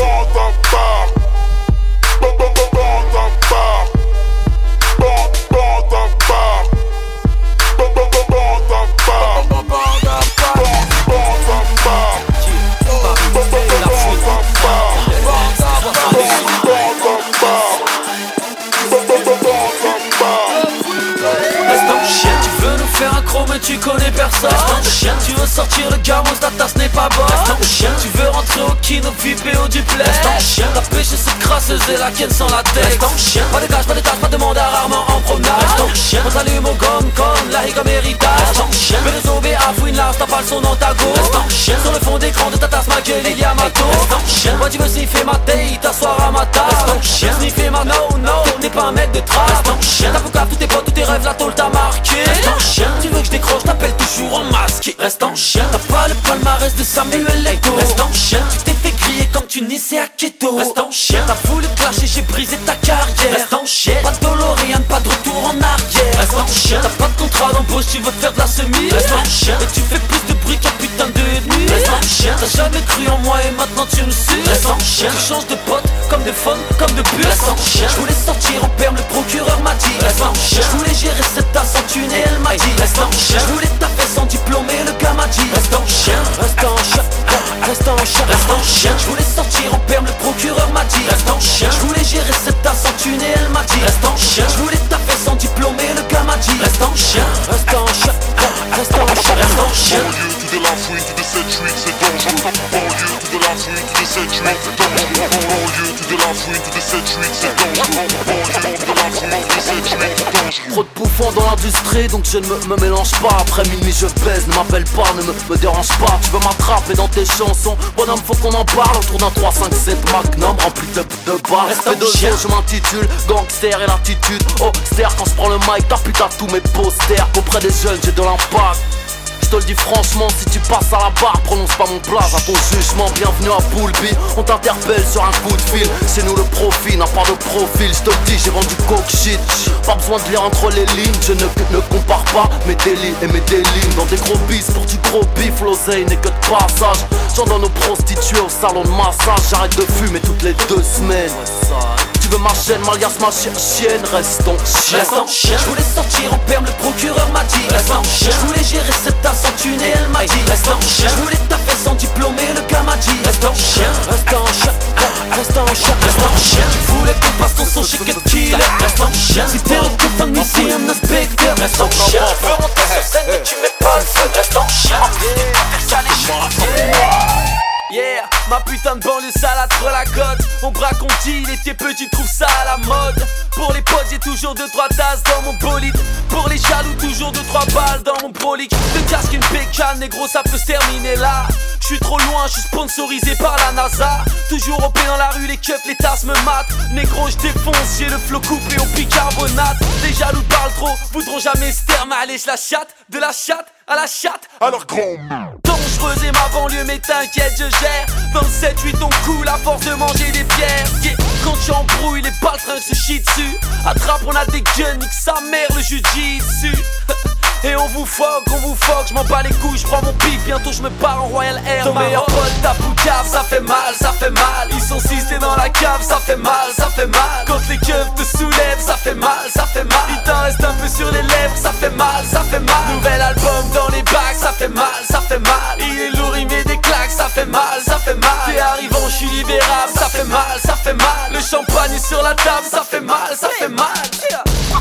mais tu connais personne chien Tu veux sortir le gamos, ta tasse n'est pas bonne chien Tu veux rentrer au kino, VIP au duplex chien La pêche cette crasseuse et la ken sans la tête chien Pas de cash, pas de tâche, pas de mandat, rarement en promenade chien On s'allume au gomme comme la comme héritage chien Mais le zombie à fouine large, t'as pas le son dans ta go chien Sur le fond d'écran de ta tasse, ma gueule, il y a ma chien Moi tu veux sniffer ma taille, t'asseoir à ma table chien Sniffer ma no, no, t'es pas un mec de trace chien T'as tous tes potes, tous tes rêves, la tôle t'a marqué chien toujours en masque Reste en chien, t'as pas le palmarès de Samuel Ego Reste en chien, tu t'es fait crier comme tu naissais à Keto Reste en chien, t'as voulu clasher, j'ai brisé ta carrière. Reste en chien, pas de rien, pas de retour en arrière. Reste en chien, t'as pas de contrat d'embauche, tu veux faire de la semi Reste en chien, et tu fais plus de bruit qu'un putain de nuit chien, t'as jamais cru en moi et maintenant tu me suis Reste en chien, tu changes de pote comme de fun, comme de bus Reste en chien, je voulais sortir en perme, le procureur m'a dit Reste en chien, je voulais gérer cette tasse en thune et elle m'a dit Reste en chien, je voulais taffer sans diplôme et le gars m'a dit Reste en chien, reste en chien, reste en chien, reste en chien Je voulais sortir en perme, le procureur m'a dit Reste en chien, je voulais gérer cette tasse en thune et elle m'a dit Reste en chien, je voulais taffer sans diplôme et le gars m'a dit Reste en chien, reste en chien, reste en chien, reste en chien
de la fouine, tout de cette suite, c'est dangereux Banlieue, tout de la fouine, tout de cette suite, c'est dangereux Banlieue, tout de la fouine, tout de cette suite, c'est dangereux Banlieue, tout de la fouine, tout de cette suite, c'est dangereux
Trop de bouffons dans l'industrie, donc je ne me, me, mélange pas. Après minuit je baise, ne m'appelle pas, ne me, me, dérange pas. Tu veux m'attraper dans tes chansons, bonhomme faut qu'on en parle. Autour d'un 3, 5, 7 magnum rempli de, de barres Reste de chien, je m'intitule Gangster et l'attitude Oh, quand je prends le mic, t'as putain tous mes posters. Auprès des jeunes j'ai de l'impact te le dis franchement, si tu passes à la barre, prononce pas mon blaze à ton jugement. Bienvenue à Boulby, on t'interpelle sur un coup de fil. C'est nous le profil, n'a pas de profil. Je te le dis, j'ai vendu coke shit. Pas besoin de lire entre les lignes, je ne, ne compare pas mes délits et mes délits. Dans des gros bis pour du gros bif, l'oseille n'est que de passage. J'en donne aux prostituées au salon de massage. J'arrête de fumer toutes les deux semaines ma chaîne, Malias ma chienne, reste ton chien. Reste en chien. Je voulais sortir en perme, le procureur m'a dit. Reste en chien. Je voulais gérer cette tasse en thune et elle m'a dit. Reste en chien. Je voulais taffer sans diplôme et le gars m'a dit. Reste en chien. Reste en chien. Reste en chien. Reste en chien. Tu voulais qu'on passe ton son chez Killer. Reste en chien. Si t'es un coup de museum inspecteur. Reste en chien. Je veux monter sur scène mais tu mets pas le feu. Reste en chien. Yeah. Yeah, ma putain de banlieue salade trop la On braque, on dit, il était petit, trouve ça à la mode. Pour les potes, j'ai toujours 2-3 tasses dans mon bolide. Pour les jaloux, toujours 2-3 balles dans mon prolique. De casque une pécane, négro, ça peut se terminer là. Je suis trop loin, je suis sponsorisé par la NASA. Toujours au dans la rue, les keufs, les tasses me matent. Négro, je défonce, j'ai le flot coupé au bicarbonate. Les jaloux parlent trop, voudront jamais se taire allez, je la chatte, de la chatte à la chatte.
Alors grand
Et ma banlieue mais t'inquiète je gère. 27-8 on coule à force de manger des pierres. Quand tu embrouilles les balles se chient dessus. Attrape on a des guns, nique sa mère le jujitsu Et on vous foque, on vous foque, je m'en bats les couilles, je prends mon pic, bientôt je me pars en Royal Air. Ton meilleur pote, ta poucave, ça fait mal, ça fait mal. Ils sont six, dans la cave, ça fait mal, ça fait mal. Quand les keufs te soulèvent, ça fait mal, ça fait mal. Il t'en reste un peu sur les lèvres, ça fait mal, ça fait mal. Nouvel album dans les bacs, ça fait mal, ça fait mal. Il est lourd, il met des claques, ça fait mal, ça fait mal. T'es arrivant, je suis libérable, ça fait mal, ça fait mal. Le champagne est sur la table, ça fait mal, ça fait mal.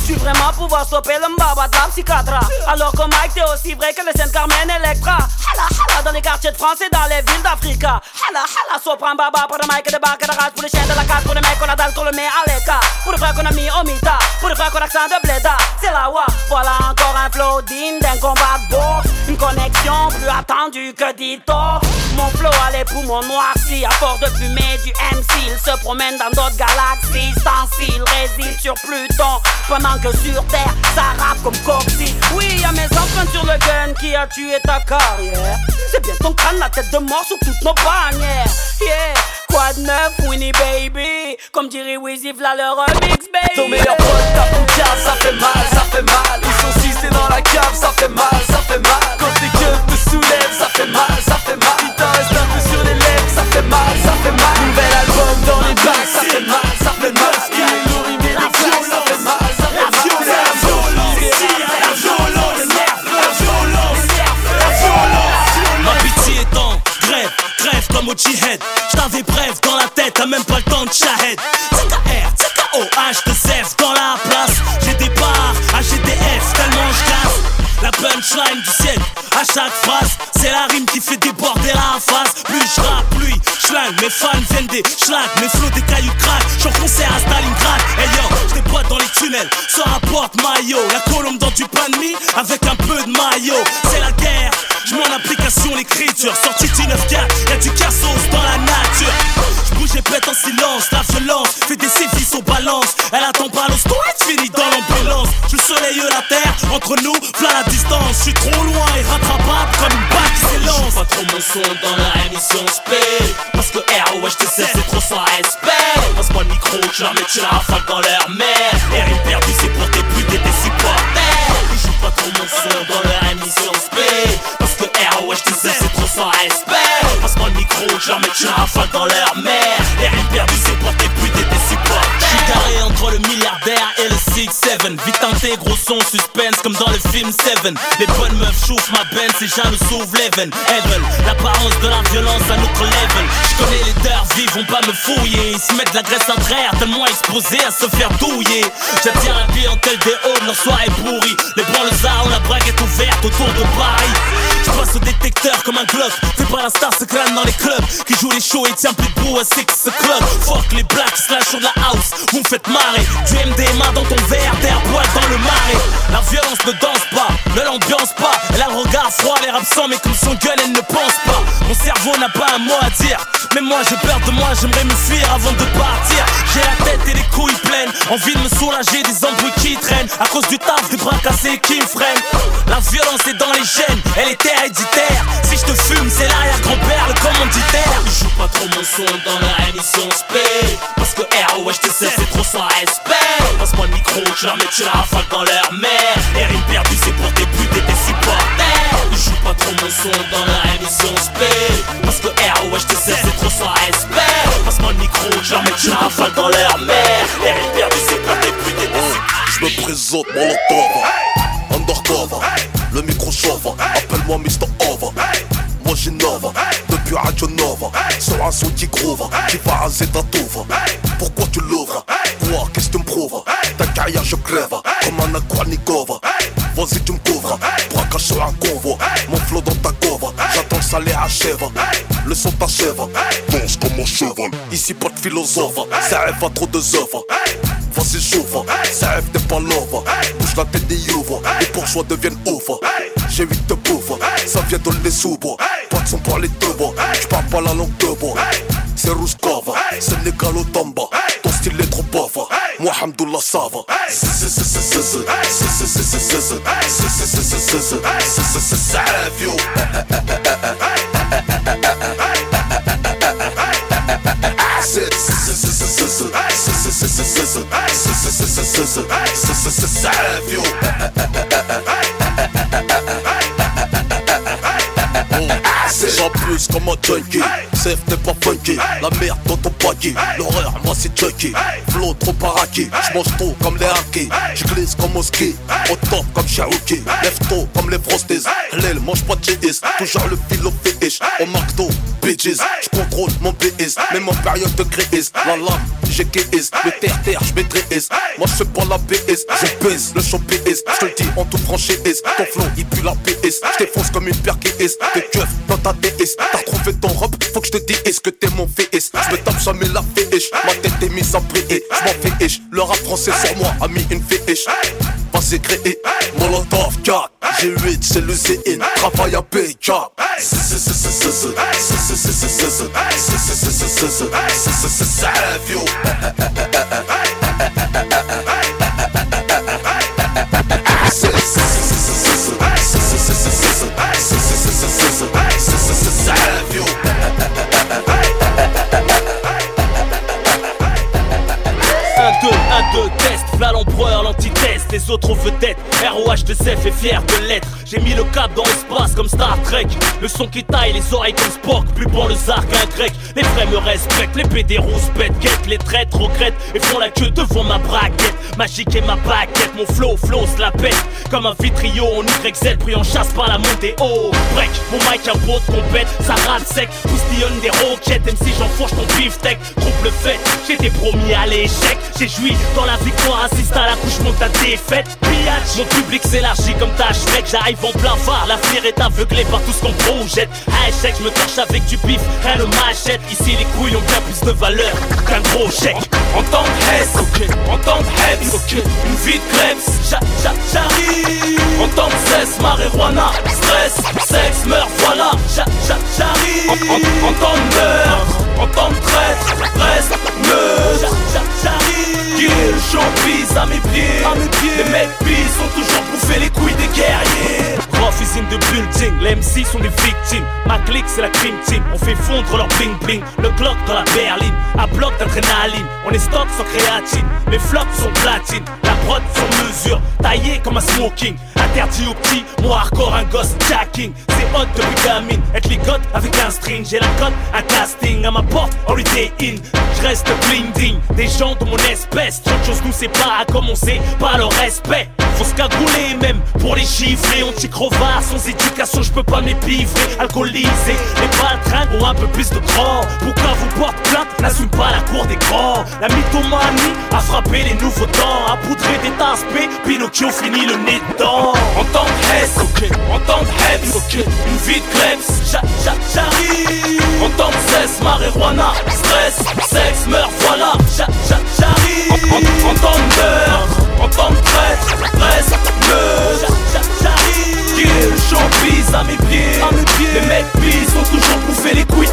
Tu vraiment pouvoir stopper le mbaba de psychiatre alors que Mike, t'es aussi vrai que le Saint-Carmen Electra. Hala, hala, dans les quartiers de France et dans les villes d'Afrique. Hala, hala, sopran baba pour le Mike et débarque de race pour les chiens de la carte, pour les mecs qu'on a dalle, qu'on le met à l'écart. Pour les frères qu'on a mis au mita, pour les frères qu'on accent de bléda. C'est la wa, voilà encore un flow digne d'un combat de boxe. Une connexion plus attendue que dit Mon flow a les poumons noircis à force de fumer du MC. Il se promène dans d'autres galaxies sans s'il réside sur Pluton. Pendant que sur Terre, ça rappe comme Coxy. Oui, y'a mes enfants sur le gun qui a tué ta carrière. C'est bien ton crâne, la tête de mort sur toutes nos bannières. Yeah, quoi de neuf, Winnie baby. Comme dirait Wizzy, v'là le remix, baby.
Ton meilleur pote tape ton cave, ça fait mal, ça fait mal. Ils sont six, c'est dans la cave, ça fait mal, ça fait mal. Quand tes keufs te soulèvent, ça fait mal, ça fait mal. Il t'en reste un peu sur les lèvres, ça fait mal, ça fait mal. Nouvel album dans les bacs, ça fait mal, ça fait mal.
J't'avais bref dans la tête, t'as même pas le temps de chahed. TKR, TKO, H2F dans la place. J'ai des barres, HGDF, tellement j'casse. La punchline du ciel, à chaque phrase, c'est la rime qui fait déborder la face. Plus je rappe, plus schlingue, mes fans viennent des schlags, mes flots des cailloux craquent. J'suis en concert à Stalingrad, hey yo, j'déboîte boîte dans les tunnels, sans rapport maillot. La colombe dans du pain de mie, avec un peu de maillot. Son dans la émission spé. Parce que ROHTC c'est trop sans respect. Passe-moi le micro, je leur mets tu la rafale dans leur mère. Teinté, gros son, suspense comme dans le film Seven. Les bonnes meufs chauffent ma benne, ces jaloux s'ouvrent l'Even. L'apparence de la violence à notre level. J'connais les deurs vives, vont pas me fouiller. Ils se mettent la graisse air, tellement exposés à se faire douiller. J'attire la clientèle des hauts, leur soirée pourrie. Les banlieusards ont la braguette ouverte autour de Paris Détecteur comme un Glock Fais pas la star, se crâne dans les clubs. Qui joue les shows et tient plus debout à Six Club. Fuck les blacks, slash de la house. Vous me faites marrer, du MDMA dans ton verre Terre poil dans le marais. La violence ne danse pas, ne l'ambiance pas. Elle a le froid, l'air absent Mais comme son gueule elle ne pense pas. Mon cerveau n'a pas un mot à dire. Mais moi j'ai peur de moi, j'aimerais me fuir avant de partir. J'ai la tête et les couilles pleines. Envie de me soulager des embrouilles qui traînent. À cause du taf, des bras cassés qui me freinent. La violence est dans les gènes, elle est héréditaire. Si je te fume, c'est l'arrière-grand-père, le commanditaire. Je joue pas trop mon son dans la émission spé Parce que ROHTC c'est trop sans respect. Passe-moi le micro, je leur mets tu la rafale dans leur mère. Et rime perdu c'est pour tes Je pas mon son dans la émission spé Parce que ROHTC c'est trop sans respect Passe-moi le micro, mets tu la rafale dans mère Et rime perdu c'est pour tes putes et supporters
Je me présente Molotov Undercover. Le micro chauffe. Appelle-moi Mr. Over. Moi j'innove Depuis Radio Nova. Sur un son qui groove. Qui va raser ta touve Pourquoi tu l'ouvres? Quoi qu'est-ce que tu me prouves? Ta carrière je crève. Comme un Aquanikova Vas-y tu me couvres. Braquage sur un convoi. Mon flow dans ta cover. J'attends que ça les achève Le son t'achève. Danse comme un cheval. Ici pas de philosophe. Ça rêve à trop de œuvres. Vas-y j'ouvre, ça rêve t'es pas love Bouge la tête des ouvre, les bourgeois deviennent ouvre J'ai huit de pauvres, ça vient de les sous-bois Pas de son pour les deux bois, j'parle pas la langue de bois C'est Rouskova, c'est Négalo Tamba moi Hamdoullah ça va Ça J'en plus comme un junkie. Safe t'es pas funky. La merde dans ton paquet L'horreur moi c'est junkie Flow trop paraki J'mange trop comme les hackers J'glisse comme au ski. Au top comme Cherokee Lève tôt comme les frosties. L'aile mange pas de GS Toujours le philo fish Au McDo bitches. J'contrôle mon BS Même en période de crise. La lame j'ai KS Le terre-terre j'maîtrise Moi j'fais pas la BS Je pèse le champ PS J'te le dis en toute franchise. Ton flow il pue la PS J'défonce comme une paire KS Des keufs dans ta T'as trouvé ton robe Faut que j'te dise est-ce que t'es mon VS J'me tape jamais la fiche Ma tête est mise à briller J'm'en fiche Le rap français sur moi a mis une les ai créés. Molotov 4, G8, c'est le CN, travail à PK.
Un, les autres vedettes. ROH de Zef est fier de l'être. J'ai mis le cap dans l'espace comme Star Trek. Le son qui taille les oreilles comme Spock, plus bon le zark qu'un grec. Les vrais me respectent, les pédéros bêtes, guettent, les traîtres regrettent et font la queue devant ma braquette. Magique et ma baguette, mon flow, flow se la pète. Comme un vitrio en YZ, pris en chasse par la montée. Oh, break, mon mic un de compète, ça rate sec, poustillonne des roquettes. Même si j'enfourche ton beefsteak, groupe le fait. J'étais promis à l'échec, j'ai joui dans la victoire, assiste à l'accouchement de ta. Pillage, mon public s'élargit comme ta mec, j'arrive en plein phare. L'avenir est aveuglé par tout ce qu'on projette. À échec, je me torche avec du bif, rien ne m'achète. Ici, les couilles ont bien plus de valeur qu'un gros chèque. En tant que Hess, en tant que Heps, une vie de j'a- j'arrive. En tant que cesse, marijuana, stress, sexe, meurt, voilà, j'a- j'a- j'arrive. En, en- en tant que meurtre, en tant que traître, reste, j'a- j'arrive. Kill, champise à mes pieds, à mes pieds. Les mecs pis sont toujours bouffés les couilles des guerriers. Prof is in the building, les MC sont des victimes. Ma clique c'est la cream team, on fait fondre leur bling bling. Le Glock dans la berline, à bloc d'adrénaline. On est stock sans créatine, mes flops sont platine. La prod sur mesure, taillé comme un smoking. Interdit aux petits, moi hardcore un gosse jacking. C'est hot depuis gamine, être ligote avec un string. J'ai la cote, un casting à ma porte, holiday in. Je reste blinding, des gens de mon espèce. Autre chose nous sépare, à commencer par le respect. Faut se cagouler même pour les chiffrer. On t'y crevard, sans éducation, je peux pas m'épivrer. Alcoolisé, les baltringues ont un peu plus de cran. Pourquoi vous porte plainte, n'assume pas la cour des grands. La mythomanie a frappé les nouveaux temps. A poudré des tasses P, Pinocchio finit le nez dedans. En tant que Hess, en tant que Heps, une vie de crêpes, j'a- j'a- j'arrive. En tant que cesse, marijuana, stress, sexe, meurt, voilà, j'a- j'a- j'arrive. En, tant que meurtre, en tant que traître, reste, meurt, j'a- j'a- j'arrive. Kill, champise à mes pieds, à mes pieds. Les mecs pis sont toujours bouffés les couilles des.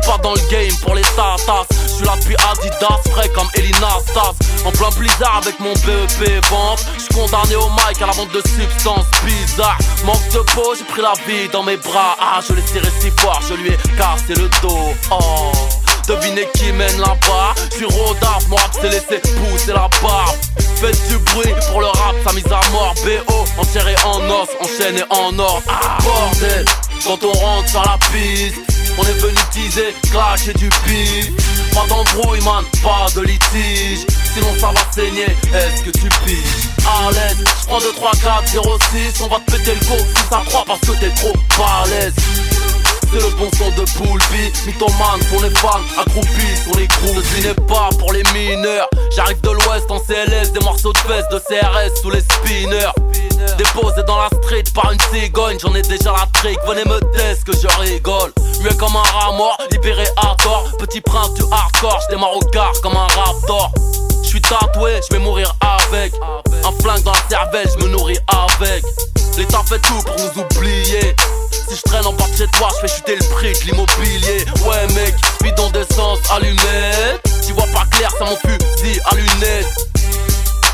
Je suis pas dans le game pour les tatas. Je suis là depuis Adidas, frais comme Elina Stas. En plein blizzard avec mon BEP vente. Je suis condamné au mic à la vente de substances bizarres. Manque de peau, j'ai pris la vie dans mes bras. Ah, je l'ai serré si fort, je lui ai cassé le dos. Oh. Devinez qui mène là-bas Je suis rodaf, mon rap s'est laissé pousser la barbe Faites du bruit pour le rap, sa mise à mort BO, enchéré en os, enchaîné en or Ah bordel, quand on rentre sur la piste On est venu teaser, clasher du pif. Pas d'embrouille man, pas de litige. Sinon ça va saigner, est-ce que tu piges? À l'aise, j'prends 2, 3, 4, 0, 6 On va te péter le go si ça croit parce que t'es trop balèze c'est le bon son de Poulby Mythomane pour les fans, accroupis sur les groupes. Ce n'est pas pour les mineurs. J'arrive de l'ouest en CLS Des morceaux de fesses de CRS sous les spinners Déposé dans la street par une cigogne J'en ai déjà la trick, venez me test que je rigole. Mieux comme un rat mort, libéré à tort. Petit prince du hardcore, je démarre au quart comme un raptor. Je suis tatoué, je vais mourir avec. Un flingue dans la cervelle, je me nourris avec. L'État fait tout pour nous oublier. Si je traîne en bas chez toi, je fais chuter le prix de l'immobilier. Ouais, mec, bidon d'essence, allumette. Tu vois pas clair, ça mon fusil à lunettes.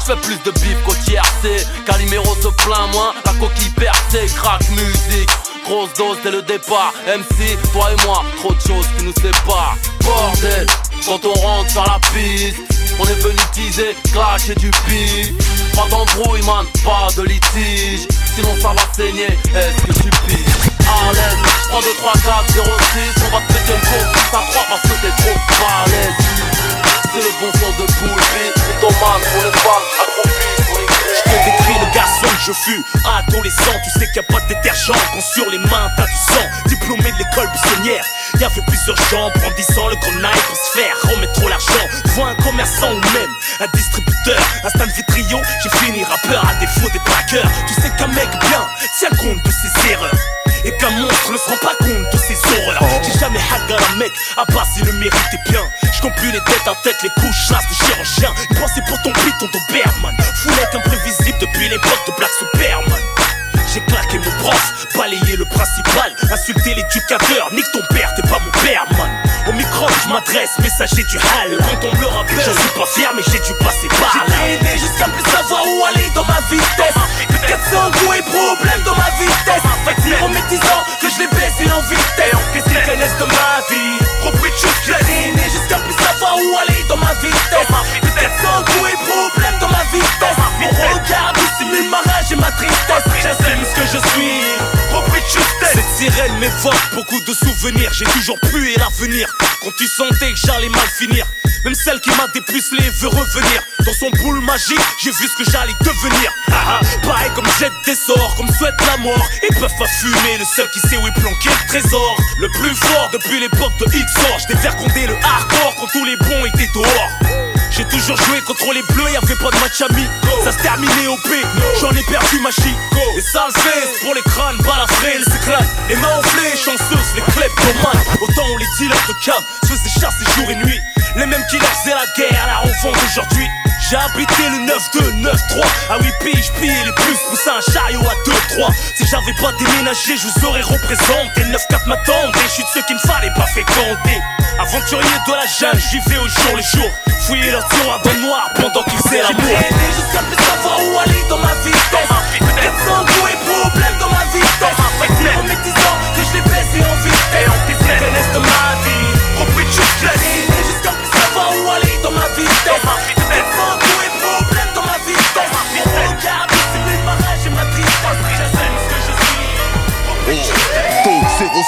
Fais plus de bif qu'au tiercé. Calimero se plaint moins, la coquille percée, crack musique. Grosse dose dès le départ. MC, toi et moi, trop de choses qui nous séparent. Bordel, quand on rentre sur la piste, on est venu teaser, clasher du pif. Pas d'embrouille, man, pas de litige. Sinon ça va saigner, est-ce que tu piges? À l'aise, 3, 2, 3, 4, 0, 6 On va te péter le con, ça croit parce que t'es trop balèze C'est le bon son de ton pour les femmes, pour les
Je te décris le garçon Je fus. Adolescent, tu sais qu'il n'y a pas de détergent. Quand sur les mains t'as du sang. Diplômé de l'école buissonnière. Y'avait plusieurs gens brandissant le grenaille pour se faire remettre trop l'argent Vois un commerçant ou même un distributeur. Un stand vitrio, j'ai fini rappeur. À défaut des braqueurs Tu sais qu'un mec bien tient compte de ses erreurs et qu'un monstre ne se rend pas compte de ses horreurs. J'ai jamais hagar un mec, à part s'il le méritait bien. Je compte plus les têtes à tête, les couches chasse de chirurgien. Une pensée pour ton beat, ton Doberman. Foulette imprévisible depuis l'époque de Black Superman. J'ai claqué mon prof, balayé le principal, insulté l'éducateur, nique ton père, t'es pas mon père, man. Au micro, je m'adresse, messager du hal. Quand on me le rappelle, je suis pas fier, mais j'ai dû passer par là. J'ai jusqu'à plus savoir où aller dans ma vitesse. 400 coups et problèmes dans ma vitesse. Fait dire aux métisants que je les baissé en vitesse. Qu'est-ce qu'ils connaissent de ma vie? De choses, j'ai jusqu'à plus savoir où aller dans ma vitesse. 400 coups et sirène m'évoque beaucoup de souvenirs. J'ai toujours pu et l'avenir. Quand tu sentais que j'allais mal finir. Même celle qui m'a dépucelé veut revenir. Dans son boule magique, j'ai vu ce que j'allais devenir. Ah, ah, pareil comme jette des sorts, comme souhaite la mort. Ils peuvent pas fumer, le seul qui sait où est planqué le trésor. Le plus fort depuis l'époque de XOR. J't'ai fait compter le hardcore quand tous les bons étaient dehors. J'ai toujours joué contre les bleus, y'avait pas de match ami. Ça se terminait au P, j'en ai perdu ma chico. Et ça le fait pour les crânes, balafrés, les éclats. Les mains enflées, chanceuses, les kleptomanes. Autant où les dealers de cam se faisaient chasser jour et nuit. Les mêmes qui leur faisaient la guerre, la revente aujourd'hui. J'ai habité le 9-2, 9-3 À 8 piges, pillé les plus, poussé un chariot à 2-3 Si j'avais pas déménagé, je vous aurais représenté. 9-4 m'attendent et je suis de ceux qu'il ne fallait pas fréquenter. Aventurier de la jungle, j'y vais au jour le jour. Fouiller leur dans le noir pendant qu'ils faisaient l'amour J'ai jusqu'à plus savoir où aller dans ma vitesse 400 coups et problèmes dans ma vitesse Fait que métisant que je les baissé en vitesse Ils connaissent de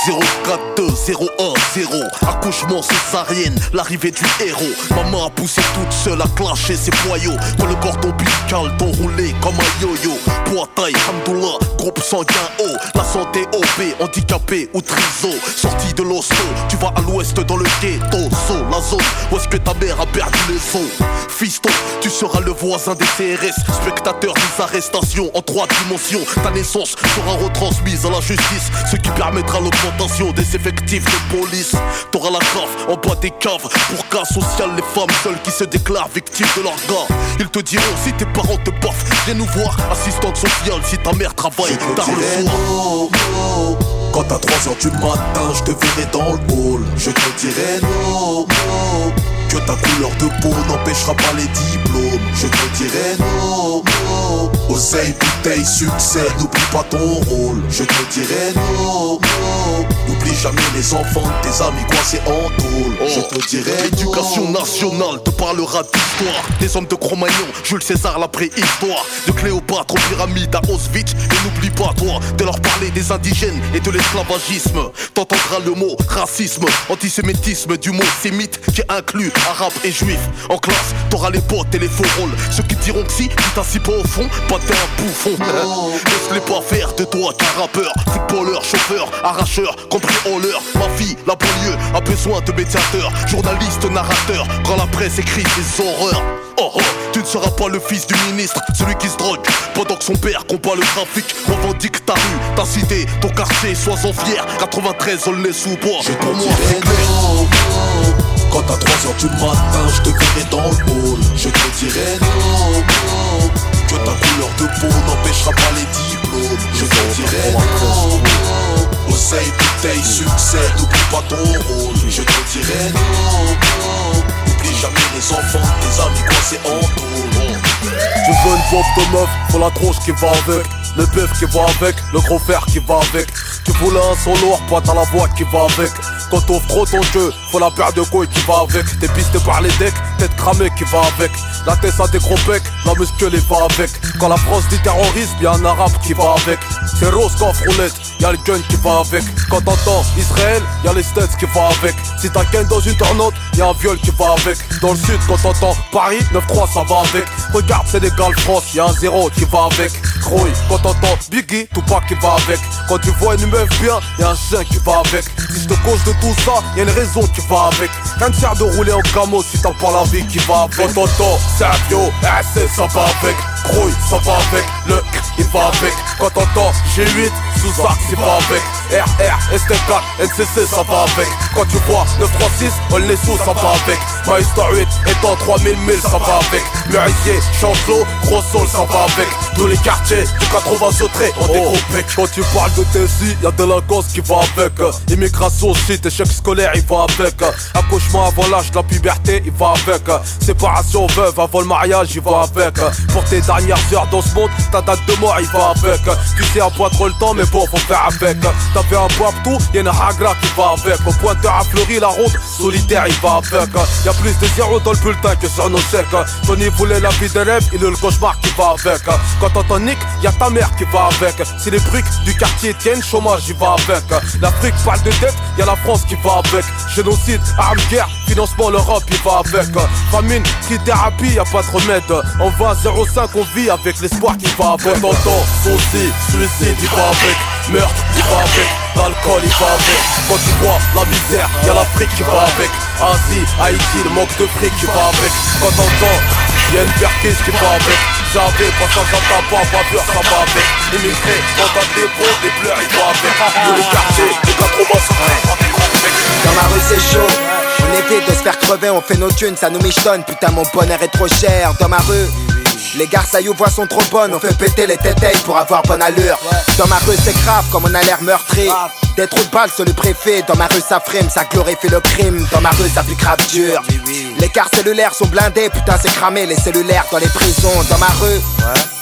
042
010 Accouchement césarienne, l'arrivée du héros. Maman a poussé toute seule à clasher ses boyaux Quand le cordon ombilical t'ont roulé comme un yo-yo. Poids taille, groupe sanguin haut. La santé OP, handicapé ou triso. Sorti de l'hosto, tu vas à l'ouest dans le ghetto. So, La zone où est-ce que ta mère a perdu les os? Fiston, tu seras le voisin des CRS Spectateur des arrestations en trois dimensions. Ta naissance sera retransmise à la justice Ce qui permettra l'augmentation des effectifs de police T'auras la grave en bas des caves Pour cas social, les femmes seules qui se déclarent victimes de leur gars Ils te diront si tes parents te baffent Viens nous voir, assistante sociale Si ta mère travaille tard le soir
no, no. Quand à 3h du matin, je te verrai dans le hall. Je te dirai non, non. Que ta couleur de peau n'empêchera pas les diplômes. Je te dirai non, non. Oseille, bouteille, succès, n'oublie pas ton rôle. Je te dirai non, non. N'oublie jamais les enfants de tes amis coincés en tôle. Je te dirai
L'éducation nationale te parlera d'histoire. Des hommes de Cro-Magnon, Jules César la préhistoire. De Cléopâtre aux pyramides à Auschwitz. Et n'oublie pas toi de leur parler des indigènes et de l'esclavagisme. T'entendras le mot racisme, antisémitisme du mot sémite. Qui inclut arabe et juif En classe, t'auras les potes et les faux rôles. Ceux qui diront que si, tu t'assis pas au fond, pas t'es un bouffon. Laisse-les pas faire de toi qu'un rappeur. Footballeur, chauffeur, arracheur, compris en l'heure. Ma fille, la banlieue, a besoin de médiateurs. Journaliste, narrateur, quand la presse écrit des horreurs. Oh oh, tu ne seras pas le fils du ministre, celui qui se drogue. Pendant que son père combat le trafic, revendique ta rue, ta cité, ton quartier, sois-en fier. 93, on les sous bois, pour moi c'est clair.
Quand à 3h du matin, je te verrai dans le hall. Je te dirai non, non. Que ta couleur de peau n'empêchera pas les diplômes. Je te dirai non, non. Oseille, bouteille, succès, n'oublie pas ton rôle. Je te dirai non, non. N'oublie jamais les enfants, tes amis coincés en tôle.
Tu veux une pauvre de meuf, faut la tronche qui va avec Le bœuf qui va avec, le gros fer qui va avec Tu voulais un son lourd, toi t'as la voix qui va avec Quand t'ouvres trop ton jeu, faut la paire de couilles qui va avec T'es pisté par les decks, tête cramée qui va avec La tête a des gros becs, la musclée va avec Quand la France dit terrorisme, y'a un arabe qui va avec C'est rose coffre roulette, y'a le gun qui va avec Quand t'entends Israël, y'a les States qui va avec Si t'as qu'un dans une tornade, y'a un viol qui va avec Dans le sud, quand t'entends Paris, 9-3 ça va avec Regarde Sénégal France, y'a un zéro qui va avec
quand t'entends Biggie, tout pas qui va avec. Quand tu vois une meuf bien, y'a un chien qui va avec. Si je te cause de tout ça, y'a une raison qui va avec. Rien de de rouler en camo si t'as pas la vie qui va avec. Quand t'entends Sergio, RC, ça va avec. Grouille, ça va avec. Le il va avec. Quand t'entends G8, sous axe, il va avec. RR, ST4, NCC, ça va avec. Quand tu vois 936, on les sous, ça va avec. Maestro 8, étant 3000 1000, ça va avec. Murizier, Chancelot, Gros Sol, ça va avec. Tous les quartiers du 80 sautré, on dégroupé. Quand tu parles de TSI, y'a délinquance qui va avec. Immigration aussi, échec scolaire, il va avec. Accouchement avant l'âge la puberté, il va avec. Séparation veuve avant le mariage, il va avec. Pour tes dernières heures dans ce monde, ta date de mort, il va avec. Tu sais, pas trop le temps, mais bon, faut faire avec. T'as fait un tout, y'a une hagra qui va avec. Pointeur à Fleury, la ronde, solitaire, il va avec. Y'a plus de zéro dans le bulletin que sur nos chèques. Tony voulait la vie de rêve, il est le cauchemar qui va avec. Quand t'entends Nick, y'a ta mère qui va avec. Si les briques du quartier tiennent, chômage, il va avec. L'Afrique parle de dette, y'a la France qui va avec. Génocide, armes, guerre, financement, l'Europe, il va avec. Famine, thérapie, y'a pas de remède. En 20-05, on vit avec l'espoir qui va avec. T'entends, souci, suicide, il va avec. Meurtre, il va avec. L'alcool, il va avec. Quand tu vois la misère, y'a l'Afrique qui va avec. Asie, Haïti, le manque de fric qui va avec. Quand t'entends, y'a une perquise qui va avec. J'avais pas ça, ça t'a pas, peur, ça va avec. Immigré, t'as des bros, des pleurs, il va avec. Tous les quartiers, les 80
Dans ma rue, c'est chaud. On évite de se faire crever, on fait nos thunes, ça nous michonne. Putain, mon bonheur est trop cher. Dans ma rue, les garçailles voix sont trop bonnes, on fait péter les tétailles pour avoir bonne allure. Dans ma rue c'est grave comme on a l'air meurtri. Des trous de balles sur le préfet, dans ma rue ça frime, ça glorifie le crime. Dans ma rue ça fait grave dur. Les cartes cellulaires sont blindés, putain c'est cramé les cellulaires dans les prisons. Dans ma rue,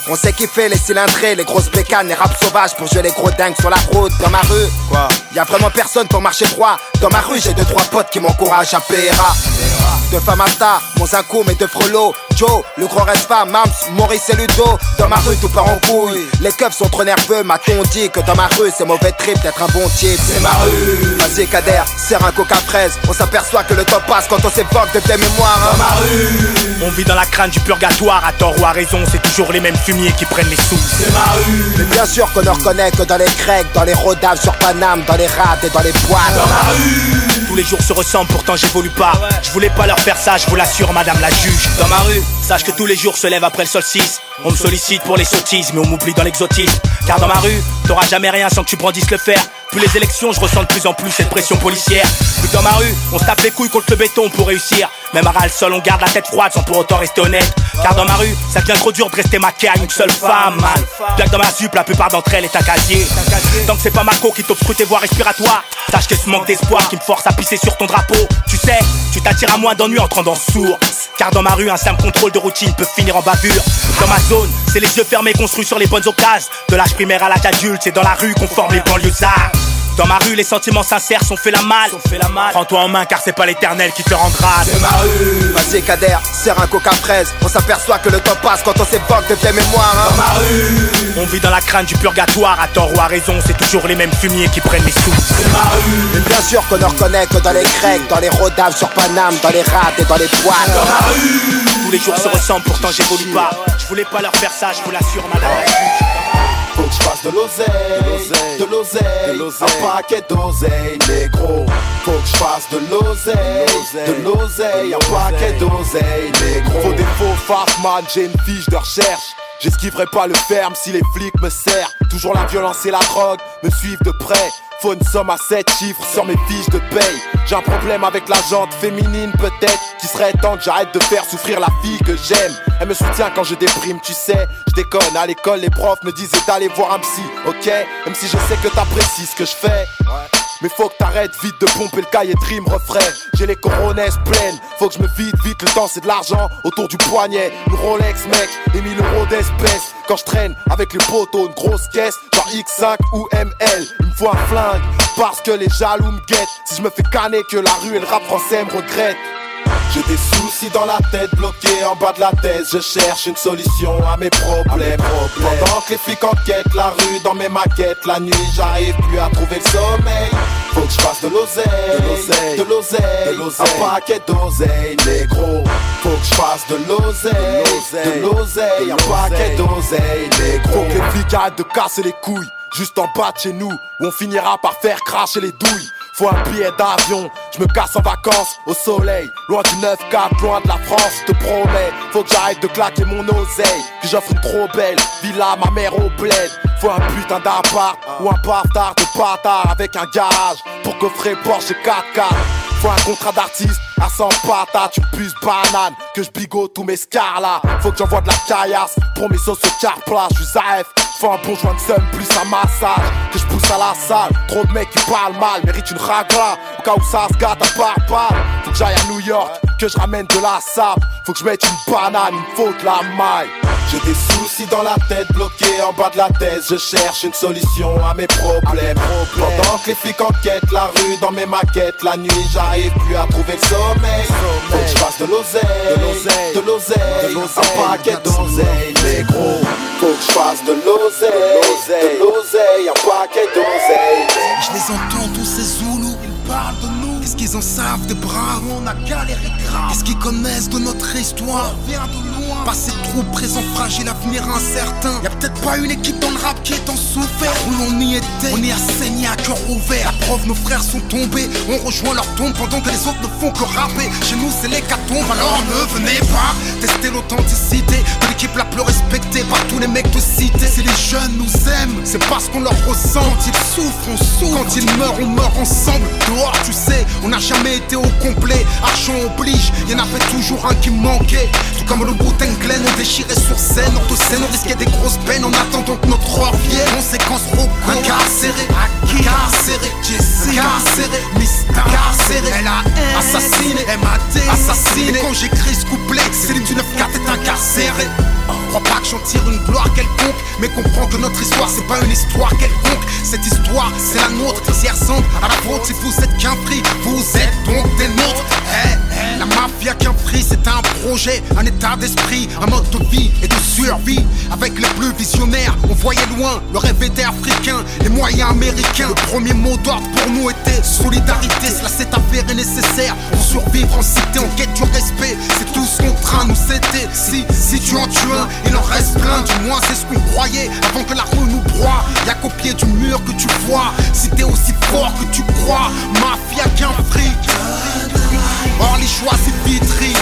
on sait qui fait les cylindrés, les grosses bécanes, les rap sauvages pour jouer les gros dingues sur la route. Dans ma rue, quoi? y a vraiment personne pour marcher droit. Dans ma rue j'ai deux trois potes qui m'encouragent à PRA. De Famasta, mon Zincoum et de Frollo Joe, le gros Respa, Mams, Maurice et Ludo Dans ma rue tout part en couille. Les keufs sont trop nerveux, m'a-t-on dit Que dans ma rue c'est mauvais trip d'être un bon type. C'est ma rue. Vas-y Kader, serre un coca fraise. On s'aperçoit que le temps passe quand on s'évoque de tes mémoires hein. Dans ma rue.
On vit dans la crâne du purgatoire À tort ou à raison, c'est toujours les mêmes fumiers qui prennent les sous.
C'est ma rue. Mais bien sûr qu'on ne reconnaît que dans les creeks Dans les rodaves sur Paname, dans les rats et dans les boîtes.
Dans ma rue. Tous les jours se ressemblent, pourtant j'évolue pas. Je voulais pas leur faire ça, je vous l'assure, madame la juge. Dans ma rue, sache que tous les jours se lèvent après le solstice. On me sollicite pour les sottises, mais on m'oublie dans l'exotisme. Car dans ma rue, t'auras jamais rien sans que tu brandisses le fer. Plus les élections, je ressens de plus en plus cette pression policière. Plus dans ma rue, on se tape les couilles contre le béton pour réussir. Même à ras le sol, on garde la tête froide sans pour autant rester honnête. Car dans ma rue, ça devient trop dur de rester maqué à une seule femme, man. Dans ma sup, la plupart d'entre elles est un casier. Tant que c'est pas Marco qui t'obstrue tes voies respiratoires, sache que ce manque d'espoir qui me force à pisser sur ton drapeau. Tu sais, tu t'attires à moins d'ennuis en te rendant sourd. Car dans ma rue, un simple contrôle de routine peut finir en bavure. Dans ma zone, c'est les yeux fermés construits sur les bonnes occasions. De l'âge primaire à l'âge adulte, c'est dans la rue qu'on forme les banlieusards. Dans ma rue, les sentiments sincères sont fait la malle. Malle. Prends-toi en main car c'est pas l'éternel qui te rendra.
C'est ma rue. Vas-y, Kader, serre un coca fraise. On s'aperçoit que le temps passe quand on s'évoque de tes mémoires. Hein.
Dans ma rue. On vit dans la crâne du purgatoire, à tort ou à raison, c'est toujours les mêmes fumiers qui prennent les sous.
C'est ma rue. Mais bien sûr qu'on ne reconnaît que dans les grecs, dans les rodaves sur Paname, dans les rats et dans les poils.
Dans ma rue. Tous les jours se ressemblent, pourtant j'évolue pas. Je voulais pas leur faire ça, je vous l'assure, madame.
De l'oseille, de l'oseille, un paquet d'oseille, négro. Faut que je fasse de l'oseille, de l'oseille, un paquet d'oseille, négro.
Faut des faux farfman, j'ai une fiche de recherche. J'esquiverai pas le ferme si les flics me serrent. Toujours la violence et la drogue me suivent de près. Faut une somme à 7 chiffres sur mes fiches de paye. J'ai un problème avec la jante féminine peut-être. Qu'il serait temps que j'arrête de faire souffrir la fille que j'aime. Elle me soutient quand je déprime, tu sais. Je déconne, à l'école les profs me disaient d'aller voir un psy, ok? Même si je sais que t'apprécies ce que je fais. Mais faut que t'arrêtes vite de pomper le cahier de rime refrain. J'ai les coronets pleines, faut que je me vide vite, le temps c'est de l'argent autour du poignet. Une Rolex mec, et 1000 euros d'espèces. Quand je traîne avec les poteaux, une grosse caisse, genre X5 ou ML. Me faut un flingue, parce que les jaloux me guettent. Si je me fais canner que la rue et le rap français me regrette.
J'ai des soucis dans la tête, bloqués en bas de la thèse. Je cherche une solution à mes problèmes. Pendant que les flics enquêtent la rue dans mes maquettes, la nuit j'arrive plus à trouver le sommeil. Faut que je fasse de l'oseille, de l'oseille, un paquet d'oseille, négro. Faut que je fasse de l'oseille, de l'oseille, un paquet d'oseille, négro. Faut que les flics arrêtent de casser les couilles, juste en bas de chez nous, où on finira par faire cracher les douilles. Faut un billet d'avion, je me casse en vacances au soleil, loin du 9-4, loin de la France, te promets. Faut que j'arrête de claquer mon oseille, que j'offre une trop belle villa, ma mère au bled. Faut un putain d'appart ou un bâtard de bâtard avec un garage pour coffrer Porsche 4x4. Faut un contrat d'artiste à 100 patates, tu puces banane, que je bigote tous mes scars là. Faut que j'envoie de la caillasse pour mes sauces au car plat, je suis AF. Faut un bon joint de seum plus un massage, que Trop de mecs qui parlent mal, méritent une ragla. Au cas où ça se gâte à part. Faut que j'aille à New York, que je ramène de la sable. Faut que je mette une banane, une faute la maille. J'ai des soucis dans la tête, bloqués en bas de la thèse. Je cherche une solution à mes problèmes. Pendant que les flics enquêtent la rue dans mes maquettes, la nuit j'arrive plus à trouver le sommeil. Faut que je fasse de l'oseille, de l'oseille, un paquet d'oseille, négro. Faut que je fasse de l'oseille, de l'oseille, un paquet d'oseille.
Je les entends tous ces Zoulous, ils parlent de. Qu'est-ce qu'ils en savent des bras On a galéré grave. Qu'est-ce qu'ils connaissent de notre histoire On vient de loin. Passé trop, présent fragile, avenir incertain. Y a peut-être pas une équipe dans le rap qui est en souffert. Où l'on y était, on y a saigné à cœur ouvert. La preuve, nos frères sont tombés. On rejoint leur tombe pendant que les autres ne font que rapper. Chez nous, c'est l'hécatombe. Alors ne venez pas tester l'authenticité de l'équipe la plus respectée par tous les mecs de cité. Si les jeunes nous aiment, c'est parce qu'on leur ressent. Quand ils souffrent, on souffre. Quand ils meurent, on meurt ensemble. Dehors, tu sais, on n'a jamais été au complet. Argent oblige, y'en avait toujours un qui manquait. Tout comme le Wu-Tang Clan, on déchirait sur scène. Hors de scène, on risquait des grosses peines en attendant que notre or vienne. Conséquence roco, incarcéré, incarcéré, Jesse, incarcéré, Mista, incarcéré, L.A.N. assassiné, M.A.D. assassiné. Quand j'écris ce couplet, Céline du 9-4 est incarcérée. Crois pas que j'en tire une gloire quelconque, mais comprends que notre histoire c'est pas une histoire quelconque. Cette histoire c'est la nôtre, qui ressemble à la vôtre. Si vous êtes qu'un prix, vous êtes donc des nôtres. La mafia qu'un prix c'est un projet, un état d'esprit, un mode de vie et de survie. Avec les plus visionnaires, on voyait loin, le rêve était africain, les moyens américains. Le premier mot d'ordre pour nous était solidarité, cela s'est avéré nécessaire pour survivre en cité, en quête du respect. C'est tout ce qu'on train nous c'était. Si, si tu en tues un, il en reste plein, du moins c'est ce qu'on croyait avant que la rue nous broie. Y'a qu'au pied du mur que tu vois, si t'es aussi fort que tu crois, mafia qu'un fric. Or les choix c'est vitri,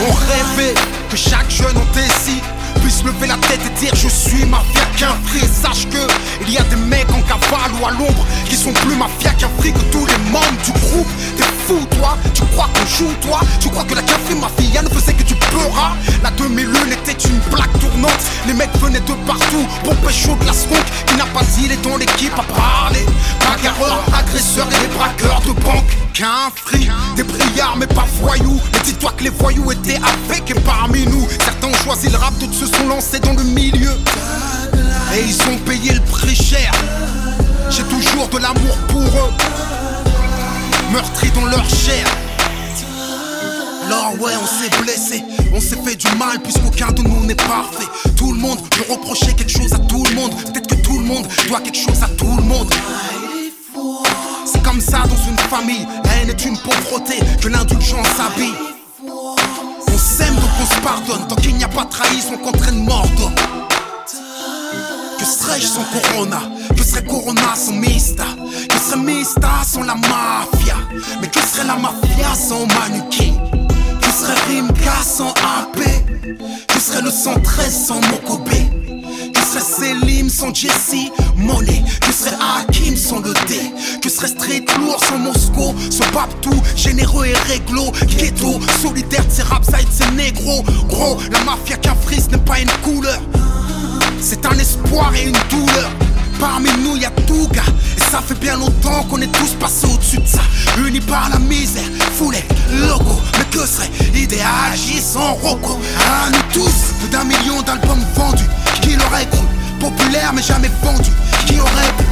on rêvait que chaque jeune en Tessie puisse lever la tête et dire je suis mafia qu'un fric. Sache que il y a des mecs en cavale ou à l'ombre qui sont plus mafia qu'un fric que tous les membres du groupe. T'es fou toi, tu crois qu'on joue toi, tu crois que la café mafia ne faisait que du pleuras. La 2001 était une plaque tournante, les mecs venaient de partout pour pécho de la skunk qui n'a pas dit les dans l'équipe à parler. Bagarreurs, agresseurs et les braqueurs de banque. Qu'un des brillards mais pas voyous. Mais dis-toi que les voyous étaient avec et parmi nous. Certains ont choisi le rap, d'autres se sont lancés dans le milieu. Et ils ont payé le prix cher. J'ai toujours de l'amour pour eux. Meurtris dans leur chair. Alors ouais, on s'est blessé, on s'est fait du mal puisqu'aucun de nous n'est parfait. Tout le monde peut reprocher quelque chose à tout le monde. Peut-être que tout le monde doit quelque chose à tout le monde. C'est comme ça dans une famille, la haine est une pauvreté que l'indulgence habille. On s'aime donc on se pardonne, tant qu'il n'y a pas de trahison contre une mort d'homme. Que serais-je sans Corona? Que serait Corona sans Mista? Que serait Mista sans la mafia? Mais que serait la mafia sans Manuki? Que serait Rimka sans AP Que serait le 113 sans Mokobe Que serait Selim sans Jesse Money Que serait Hakim sans le D? Que serait Street Lourd sans Moscou? Sans Babtou, généreux et réglo Ghetto, solidaire, c'est rap side, c'est négro Gros, la mafia qu'un frise n'est pas une couleur c'est un espoir et une douleur. Parmi nous, y a tout gars. Et ça fait bien longtemps qu'on est tous passés au-dessus de ça. Unis par la misère, foulée, logo. Mais que serait idéal sans Rocco? À nous tous, plus d'un million d'albums vendus. Qui l'aurait cru Populaire mais jamais vendu. Qui aurait pu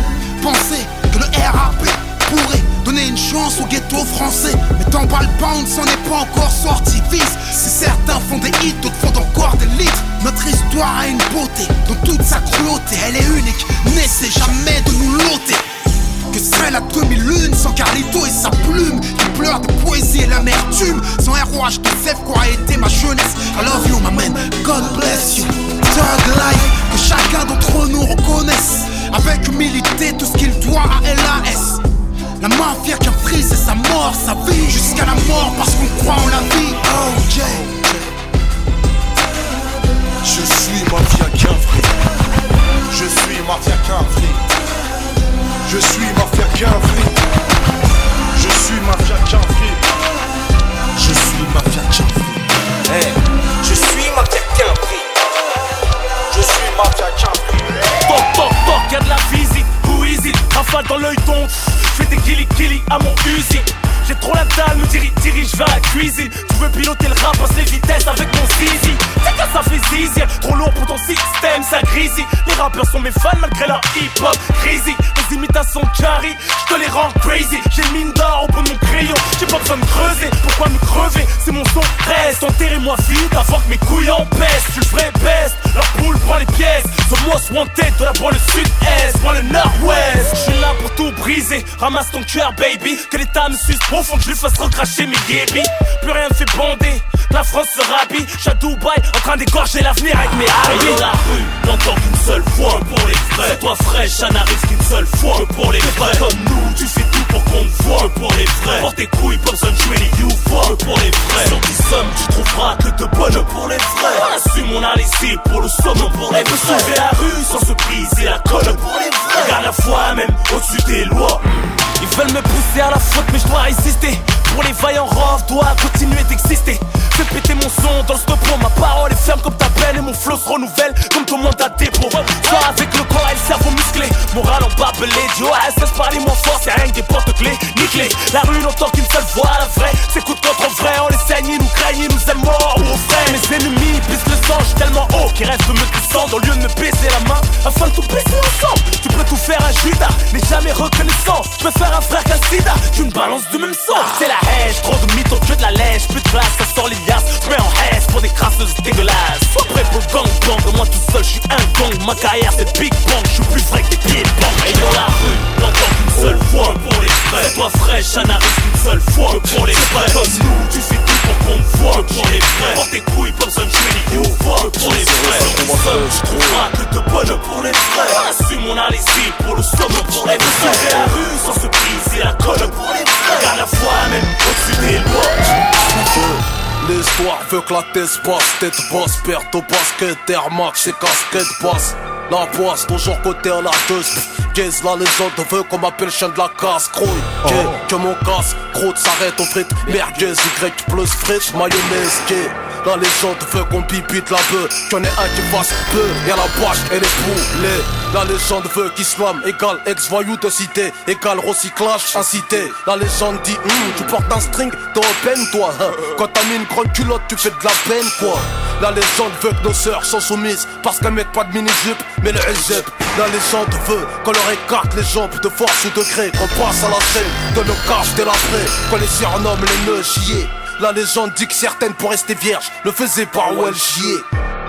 penser que le RAP pourrait donner une chance au ghetto français? Mais t'emballes pas, on ne s'en est pas encore sorti. Vise, si certains font des hits, d'autres font encore des litres. Notre histoire a une beauté, dans toute sa cruauté, elle est unique. N'essaie jamais de nous loter. Que serait la demi-lune sans Carlito et sa plume Qui pleure de poésie et l'amertume. Sans te sais quoi a été ma jeunesse. I love you, my man, God bless you. Thug life, que chacun d'entre nous reconnaisse. Avec humilité tout ce qu'il doit à LAS La mafia qui a frisé sa mort, sa vie Jusqu'à la mort parce qu'on croit en la vie. Oh
Je suis mafia qu'un Je suis mafia qu'un je suis mafia qu'un fric. Je suis mafia qu'un fric. Je suis mafia qu'un fric.
Hey, je suis mafia qu'un fric. Je suis mafia qu'un fric.
Toc toc toc, y'a de la visite. Who is it? Rafale dans l'œil ton. J'fais des killy killy à mon usine. J'ai trop la dalle, me dirige, dirige vers la cuisine. Tu veux piloter le rap, passe les vitesses avec mon zizi. C'est que ça fait zizi, trop lourd pour ton système, ça grisi. Les rappeurs sont mes fans malgré leur hip hop crazy. Les imitations carry, je te les rends crazy. J'ai mine d'or au bout de mon crayon, j'ai pas besoin de creuser. Pourquoi me crever? C'est mon son reste. Enterrez-moi vite avant que mes couilles en pèsent. Suis le vrai best, leur poule prend les pièces. The most wanted de la le sud-est, moi le nord-ouest. Je suis là pour tout briser, ramasse ton cœur, baby. Que l'état me suce profond, que je lui fasse recracher mes guébis. Plus rien me fait bander, la France se rabille. Je à Dubaï, en train d'égorger l'avenir avec mes
amis. la rue, n'entend qu'une seule fois pour les frais. Toi fraîche, ça n'arrive qu'une seule fois que pour les frais. Comme nous, tu fais tout pour qu'on te voit que pour les frais. Porte tes couilles, pas besoin de jouer les you que pour les frais. Sur tes sommes, tu trouveras que de bonnes pour les frais. Assume mon ici pour le somme pour les frais. Sauver la rue sans se briser la colle pour les frais. Regarde la foi même au-dessus des lois.
Ils veulent me pousser à la faute, mais je dois résister. Pour les vaillants rove, doit continuer d'exister. Fais péter mon son dans le stop Ma parole est ferme comme ta peine et mon flow se renouvelle comme ton mandat dépôt. Soit avec le corps et le cerveau musclé. Moral en barbelé, du OSS parler moins fort, c'est rien que des porte-clés. Nickelé, la rue n'entend qu'une seule voix, la vraie. De contre vrai, on les saigne, ils nous craignent, ils nous aiment ou au frais. Mes ennemis pissent le sang, j'suis tellement haut qu'ils rêvent de me descendre au lieu de me baisser la main afin de tout baisser ensemble. Tu peux tout faire un Judas, mais jamais reconnaissant. Je peux faire un frère qu'un sida, tu me balances du même sang. C'est la haine, trop de mythos, que de la lèche, plus de place, ça sort les liasses. J'mets en haisse pour des crasseuses dégueulasses. Sois prêt pour gang bang, moi tout seul, j'suis un gang. Ma carrière c'est Big Bang, j'suis plus vrai que des pieds
Et dans la rue, n'entends qu'une seule fois pour les frais. Fraîche, ça n'arrive qu'une seule fois pour les frais. Nous, pour qu'on te voit que pour les frais. Porte tes couilles, pas besoin de jouer les you que pour les frais. Seul, je de bonnes pour les frais. Assume mon ici pour le somme pour les frais. la rue sans se briser la colle pour les frais. Regarde la foi même au-dessus des lois.
L'histoire veut que la tête passe, tête basse, perte au basket, air max et casquette passe. La poisse, toujours côté à la deux. Gaze la légende veut qu'on m'appelle chien de la casse. Que, oh. que mon casse, croûte s'arrête aux frites. Merguez, Y plus frites, mayonnaise, que. La légende veut qu'on pipite la bœuf. Y'en ait un qui fasse peu Y'a la poche et les poulets La légende veut qu'islam égale ex-voyou de cité Égale recyclage incité. La légende dit hum, tu portes un string t'es peine toi hein. Quand t'as mis une grande culotte tu fais de la peine quoi. La légende veut que nos sœurs sont soumises Parce qu'elles mettent pas de mini-jupe mais le hijab La légende veut qu'on leur écarte les jambes de force ou de gré Qu'on passe à la scène de nos caches l'après Qu'on les surnomme les nœuds chiés la légende dit que certaines pour rester vierges. Le faisaient par où elles.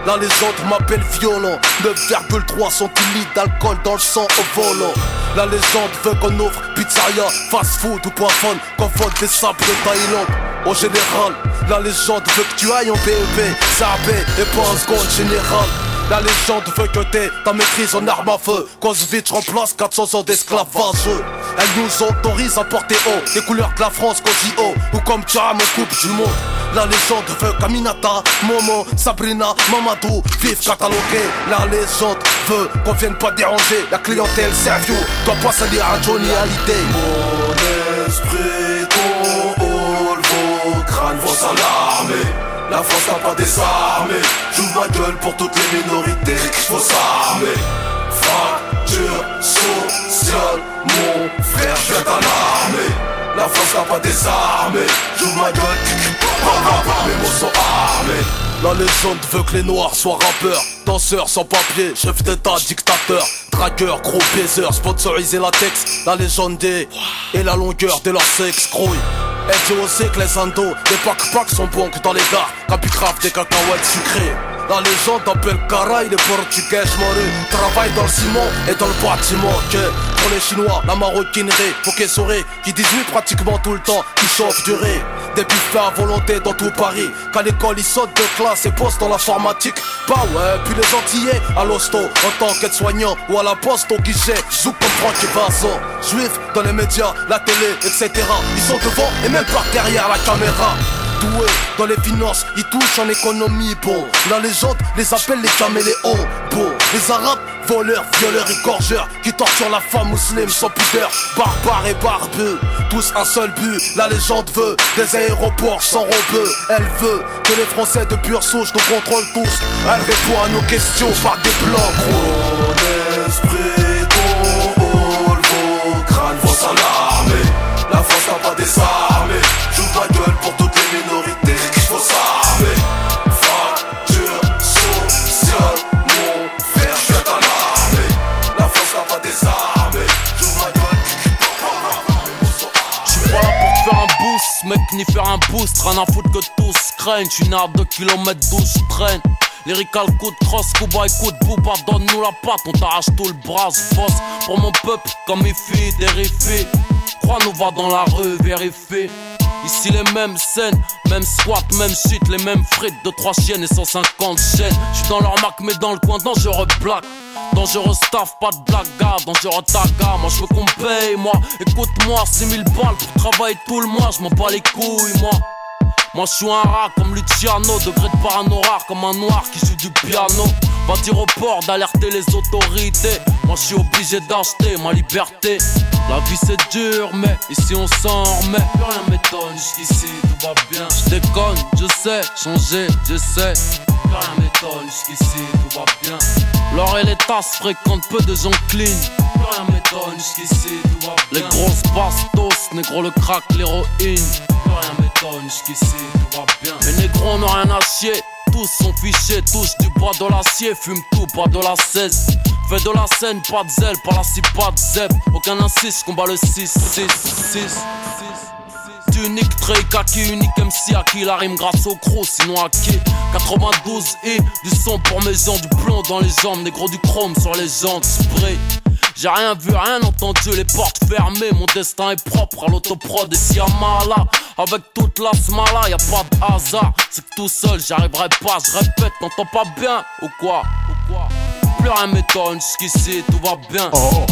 La légende m'appelle violent. 9,3 centilitres d'alcool dans le sang au volant. La légende veut qu'on offre pizzeria, fast food ou poisson Qu'on vole des sables de Thaïlande. Au général, la légende veut que tu ailles en PEP Sabé et pas en seconde général la légende veut que t'aies ta maîtrise en arme à feu. Cause vite remplace 400 ans d'esclavage Elle nous autorise à porter haut Les couleurs de la France dit haut. Ou comme Tcham en coupe du monde. La légende veut qu'Aminata, Momo, Sabrina, Mamadou Vivent catalogués. La légende veut qu'on vienne pas déranger La clientèle Sergio doit pas salir à Johnny Hallyday.
Mon esprit, ton hall, vos crânes vont s'alarmer la France n'a pas désarmé. J'ouvre ma gueule pour toutes les minorités. Faut s'armer. Fracture sociale Mon frère, je viens l'armée La France n'a pas désarmé. J'ouvre ma gueule. Mes mots sont armés.
La légende veut que les noirs soient rappeurs, danseurs sans papier, chef d'état, dictateur, Tracker, gros baiser, sponsorisé latex, la légende des et la longueur de leur sexe, grouille. Que les andos, les pack sont bons que dans les gars, capicrave des cacahuètes sucrées. La légende appelle Caray, les portugais morus Travaille dans le ciment et dans le bâtiment que Pour les chinois, la maroquinerie, faut qu'ils sauraient Qui 18 pratiquement tout le temps, qui chauffe du riz. Des buffets à volonté dans tout Paris. Qu'à l'école ils sautent de classe et postent dans l'informatique Bah ouais, puis les Antillais à l'hosto En tant qu'aide-soignant ou à la poste au guichet Zouk comme Franck et Vincent Juifs dans les médias, la télé, etc Ils sont devant et même pas derrière la caméra dans les finances, ils touchent en économie, bon. La légende les appelle les caméléons, bon. Les arabes, voleurs, violeurs et gorgeurs, qui torturent la femme musulmane sans pudeur, barbares et barbeux. Tous un seul but, la légende veut des aéroports sans robeux. Elle veut que les Français de pure souche nous contrôlent tous. Elle répond à nos questions par des plans
gros. esprit, ton vos crânes. La France n'a pas. J'ouvre
Rien à foutre que tous craignent. J'suis né à 2 km 12 traîne. Lyrical coup de cross, Kuba de booba, donne-nous la patte, on t'arrache tout le bras, boss pour mon peuple, comme il fait, terrifié. Crois-nous, va dans la rue, vérifie. Ici les mêmes scènes, même squat, même shit, les mêmes frites de 3 chiennes et 150 chaînes. J'suis dans leur marque, mais dans le coin dangereux black. Dangereux staff, pas de blague, gars, dangereux taga. Moi j'veux qu'on paye, moi. Écoute-moi, 6000 balles pour travailler tout le mois, j'm'en bats les couilles, moi. Moi je suis un rat comme Luciano, degré de parano rare comme un noir qui joue du piano. Va dire au port d'alerter les autorités. Moi je suis obligé d'acheter ma liberté. La vie c'est dur, mais ici on s'en remet. Plus rien m'étonne, jusqu'ici tout va bien. Je déconne, je sais, changer, je sais. Plus rien m'étonne, jusqu'ici tout va bien. L'or et les tasses fréquentent peu de gens clean. Plus rien m'étonne, jusqu'ici tout va bien. Les grosses bastos, négro le crack, l'héroïne. Plus rien m'étonne, jusqu'ici tout va bien. Les négros n'ont rien à chier tous sont fichés, touche du bois de l'acier, fume tout, pas de la 16. Fais de la scène, pas de zèle, pas la 6, pas de zèbre. Aucun insiste, combat le 6, 6, 6. Unique, très kaki, unique MC à qui la rime grâce au gros, sinon à qui 92 et du son pour mes gens, du plomb dans les jambes, négro du chrome sur les jantes, spray. J'ai rien vu, rien entendu, les portes fermées. Mon destin est propre à l'autoprod et si là Avec toute la smala, y a pas de hasard. C'est que tout seul, j'arriverai pas. Je répète, t'entends pas bien ou quoi Ou quoi? Plus rien m'étonne, jusqu'ici tout va bien. Oh.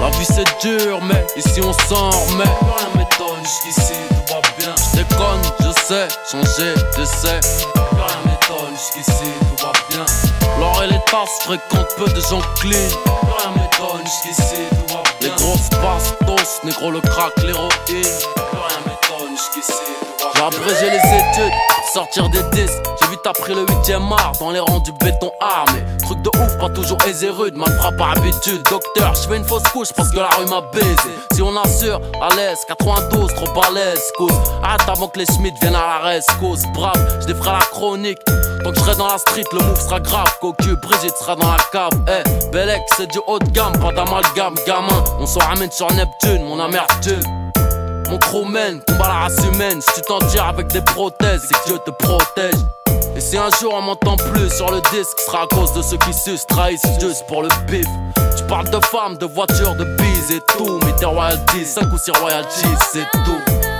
La vie c'est dur, mais ici on s'en remet. Rien m'étonne, jusqu'ici tout va bien. Je déconne, je sais, changer, je sais. Plus rien m'étonne, jusqu'ici tout va bien. L'or et les tasses fréquentent peu de gens clean. Rien m'étonne, jusqu'ici tout va bien. Les grosses bastos, négro le crack, l'héroïne. Rien m'étonne, jusqu'ici tout va bien. J'ai abrégé les études sortir des disques. J'ai vite appris le 8ème art dans les rangs du béton armé. Truc de ouf, pas toujours aisé rude, mal frappe par habitude. Docteur, je fais une fausse couche parce que la rue m'a baisé. Si on assure, à l'aise, 92, trop balèze, cause. Hâte avant que les Schmitt viennent à la cause. Brave, je défrais la chronique. Tant que je serai dans la street, le move sera grave. Cocu, Brigitte sera dans la cave. Eh, hey, Belek, c'est du haut de gamme, pas d'amalgame, gamin. On s'en ramène sur Neptune, mon amertume. Mon crewman combat la race humaine. Si tu t'en tires avec des prothèses, c'est que Dieu te protège. Et si un jour on m'entend plus sur le disque, sera à cause de ceux qui se trahissent juste pour le bif. Tu parles de femmes, de voitures, de bise et tout. Mais tes royalties, 5 ou 6 royalties, c'est tout.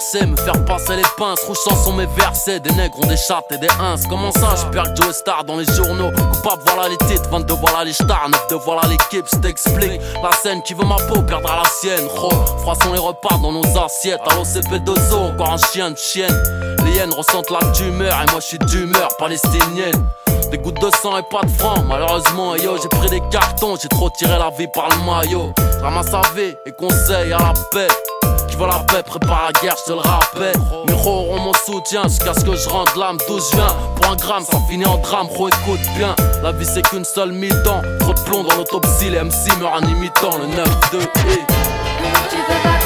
D'exercer, me faire passer les pinces, rouchant sont mes versets. Des nègres ont des chattes et des ins. Comment ça, je perds Joe Star dans les journaux? Coupable, voilà les titres, 22, voilà les stars, 9 de voilà l'équipe, je t'explique. La scène qui veut ma peau perdra la sienne. Ro, froissons les repas dans nos assiettes. À l'OCP2O, encore un chien de chienne. Les hyènes ressentent la tumeur et moi je suis d'humeur palestinienne. Des gouttes de sang et pas de francs. Malheureusement, yo, j'ai pris des cartons, j'ai trop tiré la vie par le maillot. Ramasse à vie et conseil à la paix. La paix, prépare la guerre, je te le rappelle. Mes auront mon soutien jusqu'à ce que je rentre l'âme d'où je viens. Pour un gramme, ça finit en drame, gros écoute bien. La vie c'est qu'une seule mi-temps. Trop de plomb dans l'autopsie, les MC meurent en imitant le 9-2 et.
Tu peux pas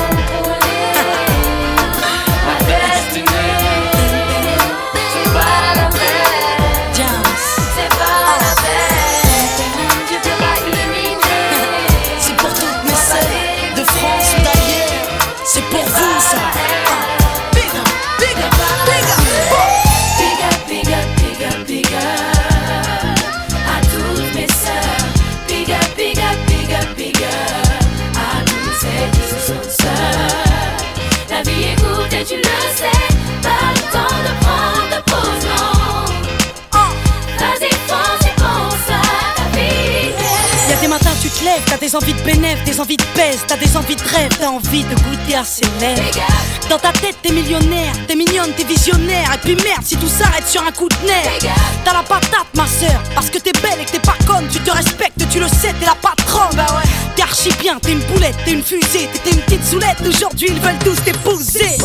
des envies de bénéf, des envies de pèse, t'as des envies de rêve, t'as envie de goûter à ses lèvres. Dans ta tête t'es millionnaire, t'es mignonne, t'es visionnaire, et puis merde si tout s'arrête sur un coup de nerf. T'as la patate ma sœur, parce que t'es belle et que t'es pas conne, tu te respectes, tu le sais, t'es la patronne. Bah ouais. T'es archi bien, t'es une poulette, t'es une fusée, t'étais une petite soulette, aujourd'hui ils veulent tous t'épouser.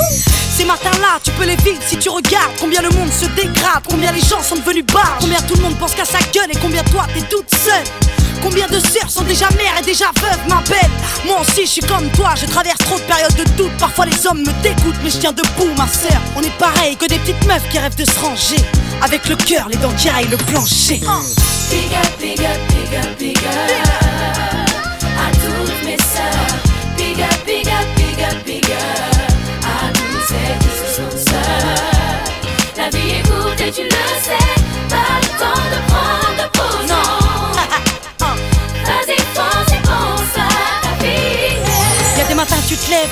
Ces matins-là, tu peux les vivre si tu regardes combien le monde se dégrade, combien les gens sont devenus bas, combien tout le monde pense qu'à sa gueule et combien toi t'es toute seule. Combien de sœurs sont déjà mères et déjà veuves, ma belle Moi aussi, je suis comme toi, je traverse trop de périodes de doute. Parfois, les hommes me dégoûtent, mais je tiens debout, ma sœur. On est pareil que des petites meufs qui rêvent de se ranger. Avec le cœur, les dents qui raillent le plancher.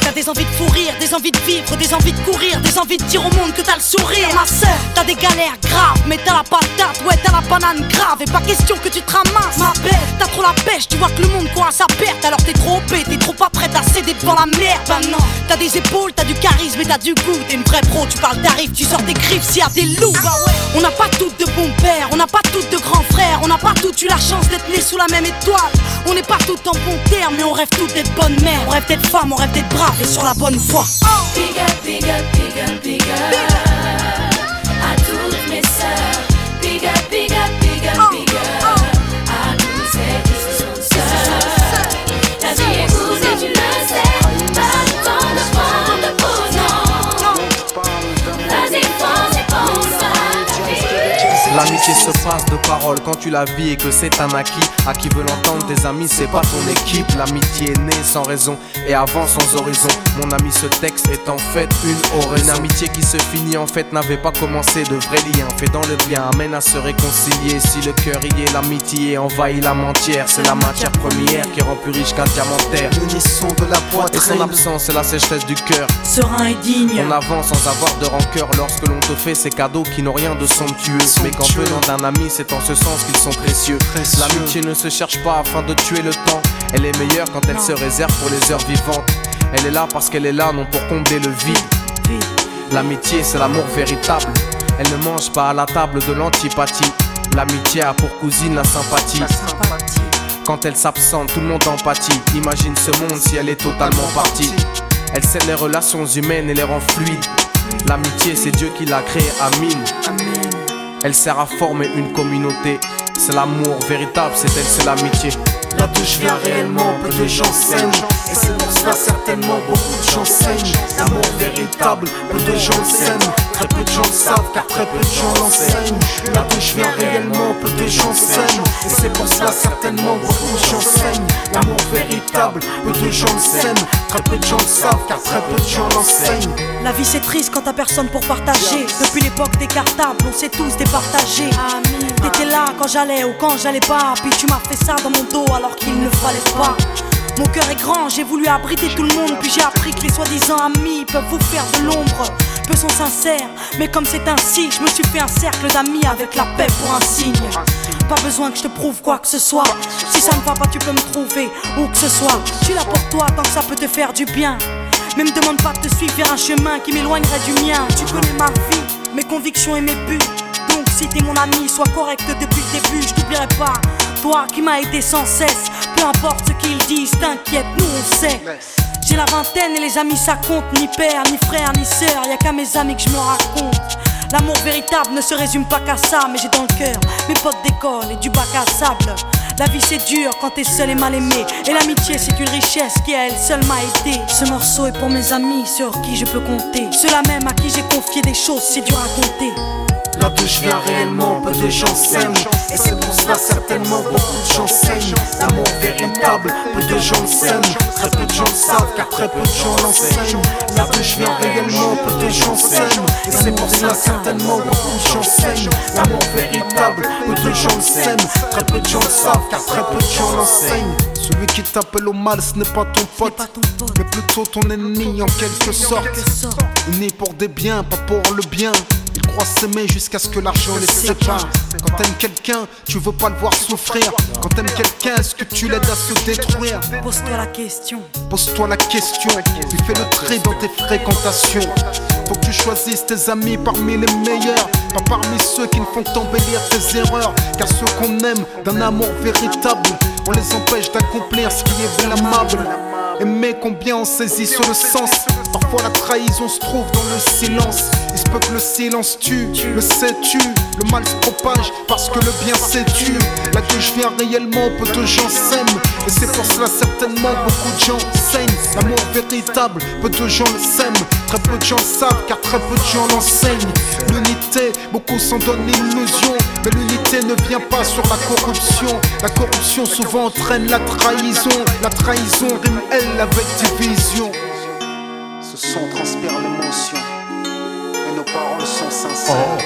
T'as des envies de fou rire, des envies de vivre, des envies de courir, des envies de dire au monde que t'as le sourire, ma sœur. T'as des galères graves, mais t'as la patate, ouais t'as la banane grave, et pas question que tu te ramasses, ma belle. T'as trop la pêche, tu vois que le monde court à sa perte, alors t'es trop opé, t'es trop pas prête à céder devant la merde. Bah non, t'as des épaules, t'as du charisme et t'as du goût, t'es une vraie pro, tu parles d'arrive, tu sors des griffes s'il y a des loups. Bah ouais. On n'a pas toutes de bons pères, on n'a pas toutes de grands frères, on n'a pas toutes eu la chance d'être nés sous la même étoile. On n'est pas toutes en bon terme, mais on rêve toutes d'être bonnes mères, on rêve d'être femmes, on rêve d'être braves et sur la bonne.
Big up, big up, big up,
L'amitié se passe de paroles quand tu la vis et que c'est un acquis. À qui veut l'entendre, tes amis, c'est pas ton équipe. L'amitié est née sans raison et avant sans horizon. Mon ami, ce texte est en fait une oraison. Une amitié qui se finit en fait n'avait pas commencé. De vrais liens fait dans le bien amène à se réconcilier. Si le cœur y est, l'amitié envahit la mentière. C'est la matière première qui rend plus riche qu'un diamantaire.
Le son de la
Et son
poitrine.
absence, c'est la sécheresse du cœur.
Serein et digne.
On avance sans avoir de rancœur lorsque l'on te fait ces cadeaux qui n'ont rien de somptueux. Mais qu'en
Somptueux.
venant d'un ami, c'est en ce sens qu'ils sont précieux.
Précieux.
L'amitié ne se cherche pas afin de tuer le temps. Elle est meilleure quand elle se réserve pour les heures vivantes. Elle est là parce qu'elle est là, non pour combler le vide. L'amitié, c'est l'amour véritable. Elle ne mange pas à la table de l'antipathie. L'amitié a pour cousine la sympathie. Quand elle s'absente, tout le monde empathie. Imagine ce monde si elle est totalement partie. Elle scelle les relations humaines et les rend fluides. L'amitié, c'est Dieu qui l'a créée, Amin. Elle sert à former une communauté. C'est l'amour véritable, c'est elle, c'est l'amitié.
Là d'où je viens réellement, peu de gens s'aiment Et c'est pour cela certainement beaucoup de gens saignent L'amour véritable, peu de gens le s'aiment Très peu de gens le savent car très peu de gens l'enseignent Là d'où je viens réellement, peu de gens s'aiment Et c'est pour cela certainement beaucoup de gens saignent L'amour véritable, peu de gens le s'aiment Très peu de gens le savent car très peu de gens l'enseignent
La vie c'est triste quand t'as personne pour partager. Depuis l'époque des cartables, on s'est tous départagés. T'étais là quand j'allais ou quand j'allais pas. Puis tu m'as fait ça dans mon dos alors qu'il ne fallait pas. Mon cœur est grand, j'ai voulu abriter tout le monde. Puis j'ai appris que les soi-disant amis peuvent vous faire de l'ombre. Peu sont sincères, mais comme c'est ainsi, je me suis fait un cercle d'amis avec la paix pour un signe. Pas besoin que je te prouve quoi que ce soit. Si ça ne va pas, tu peux me trouver où que ce soit. Je suis là pour toi tant que ça peut te faire du bien. Mais me demande pas de te suivre vers un chemin qui m'éloignerait du mien. Tu connais ma vie, mes convictions et mes buts. Donc si t'es mon ami, sois correct depuis le début, je t'oublierai pas. Toi qui m'as aidé sans cesse, peu importe ce qu'ils disent, t'inquiète, nous on sait. J'ai la vingtaine et les amis ça compte, ni père, ni frère, ni sœur, y a qu'à mes amis que je me raconte. L'amour véritable ne se résume pas qu'à ça, mais j'ai dans le cœur mes potes d'école et du bac à sable. La vie c'est dur quand t'es seul et mal aimé, et l'amitié c'est une richesse qui à elle seule m'a aidé. Ce morceau est pour mes amis sur qui je peux compter, ceux-là même à qui j'ai confié des choses, c'est dur à compter.
Là d'où je viens réellement, peu de gens s'aiment Et c'est pour cela certainement beaucoup de gens saignent L'amour véritable, peu de gens s'aiment Très peu de gens le savent car très peu de gens l'enseignent Là d'où je viens réellement, peu de gens s'aiment Et c'est pour cela certainement beaucoup de gens saignent L'amour véritable, peu de gens le s'aiment Très peu de gens le savent car très peu de gens l'enseignent celui qui t'appelle au mal, ce n'est pas ton pote, mais plutôt ton ennemi en quelque sorte. Né pour des biens, pas pour le bien. Ils croient s'aimer jusqu'à ce que l'argent les sépare. Quand t'aimes quelqu'un, tu veux pas le voir souffrir. Quand t'aimes quelqu'un, est-ce que tu l'aides à se détruire?
Pose-toi la question.
Pose-toi la question. Tu fais le tri dans tes fréquentations. Faut que tu choisisses tes amis parmi les meilleurs, pas parmi ceux qui ne font t'embellir tes erreurs. Car ceux qu'on aime d'un amour véritable, on les empêche d'accomplir ce qui est blâmable. Aimer combien on saisit sur le sens? Parfois la trahison se trouve dans le silence. Il se peut que le silence tue, le sais-tu? Le mal se propage parce que le bien s'étue. Là que je viens réellement, peu de gens s'aiment. Et c'est pour cela certainement beaucoup de gens saignent. L'amour véritable, peu de gens le s'aiment. Très peu de gens savent car très peu de gens l'enseignent. L'unité, beaucoup s'en donnent l'illusion. Mais l'unité ne vient pas sur la corruption. La corruption souvent entraîne la trahison. La trahison rime elle avec division. Ce son transpire l'émotion. Et nos paroles sont sincères.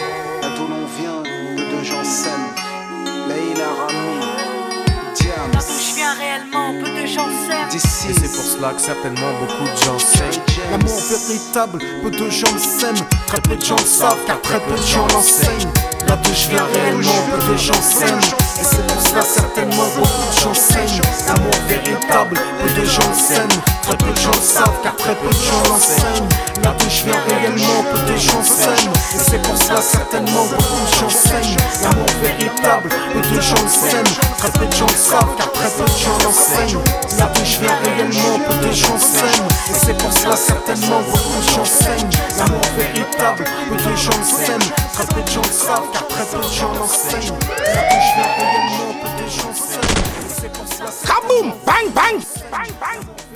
Là d'où l'on vient, peu de gens s'aiment. Leïla Rami, Diams.
Là d'où je viens réellement, peu de gens s'aiment.
D'ici.
Et c'est pour cela que certainement beaucoup de gens saignent.
L'amour véritable, peu de gens le s'aiment. Très peu de gens le savent car très peu de gens l'enseignent. Là d'où je viens réellement, peu de gens s'aiment. Et c'est pour cela certainement beaucoup de gens saignent. L'amour véritable, peu de gens le s'aiment. Très peu de gens le savent car très peu de gens l'enseignent. Là d'où je viens réellement, peu de gens s'aiment. Et c'est pour cela certainement beaucoup de gens saignent. L'amour véritable, peu de gens le s'aiment. Très peu de gens le savent car très peu de gens l'enseignent. Là d'où je viens réellement, peu de gens s'aiment. Et c'est pour cela certainement beaucoup de gens saignent. L'amour véritable, peu de gens s'aiment. Très peu de gens le savent car très peu de gens l'enseignent. Je viens réellement, peu de gens s'aiment. Et c'est pour cela
Kaboom! Bang bang! Bang bang!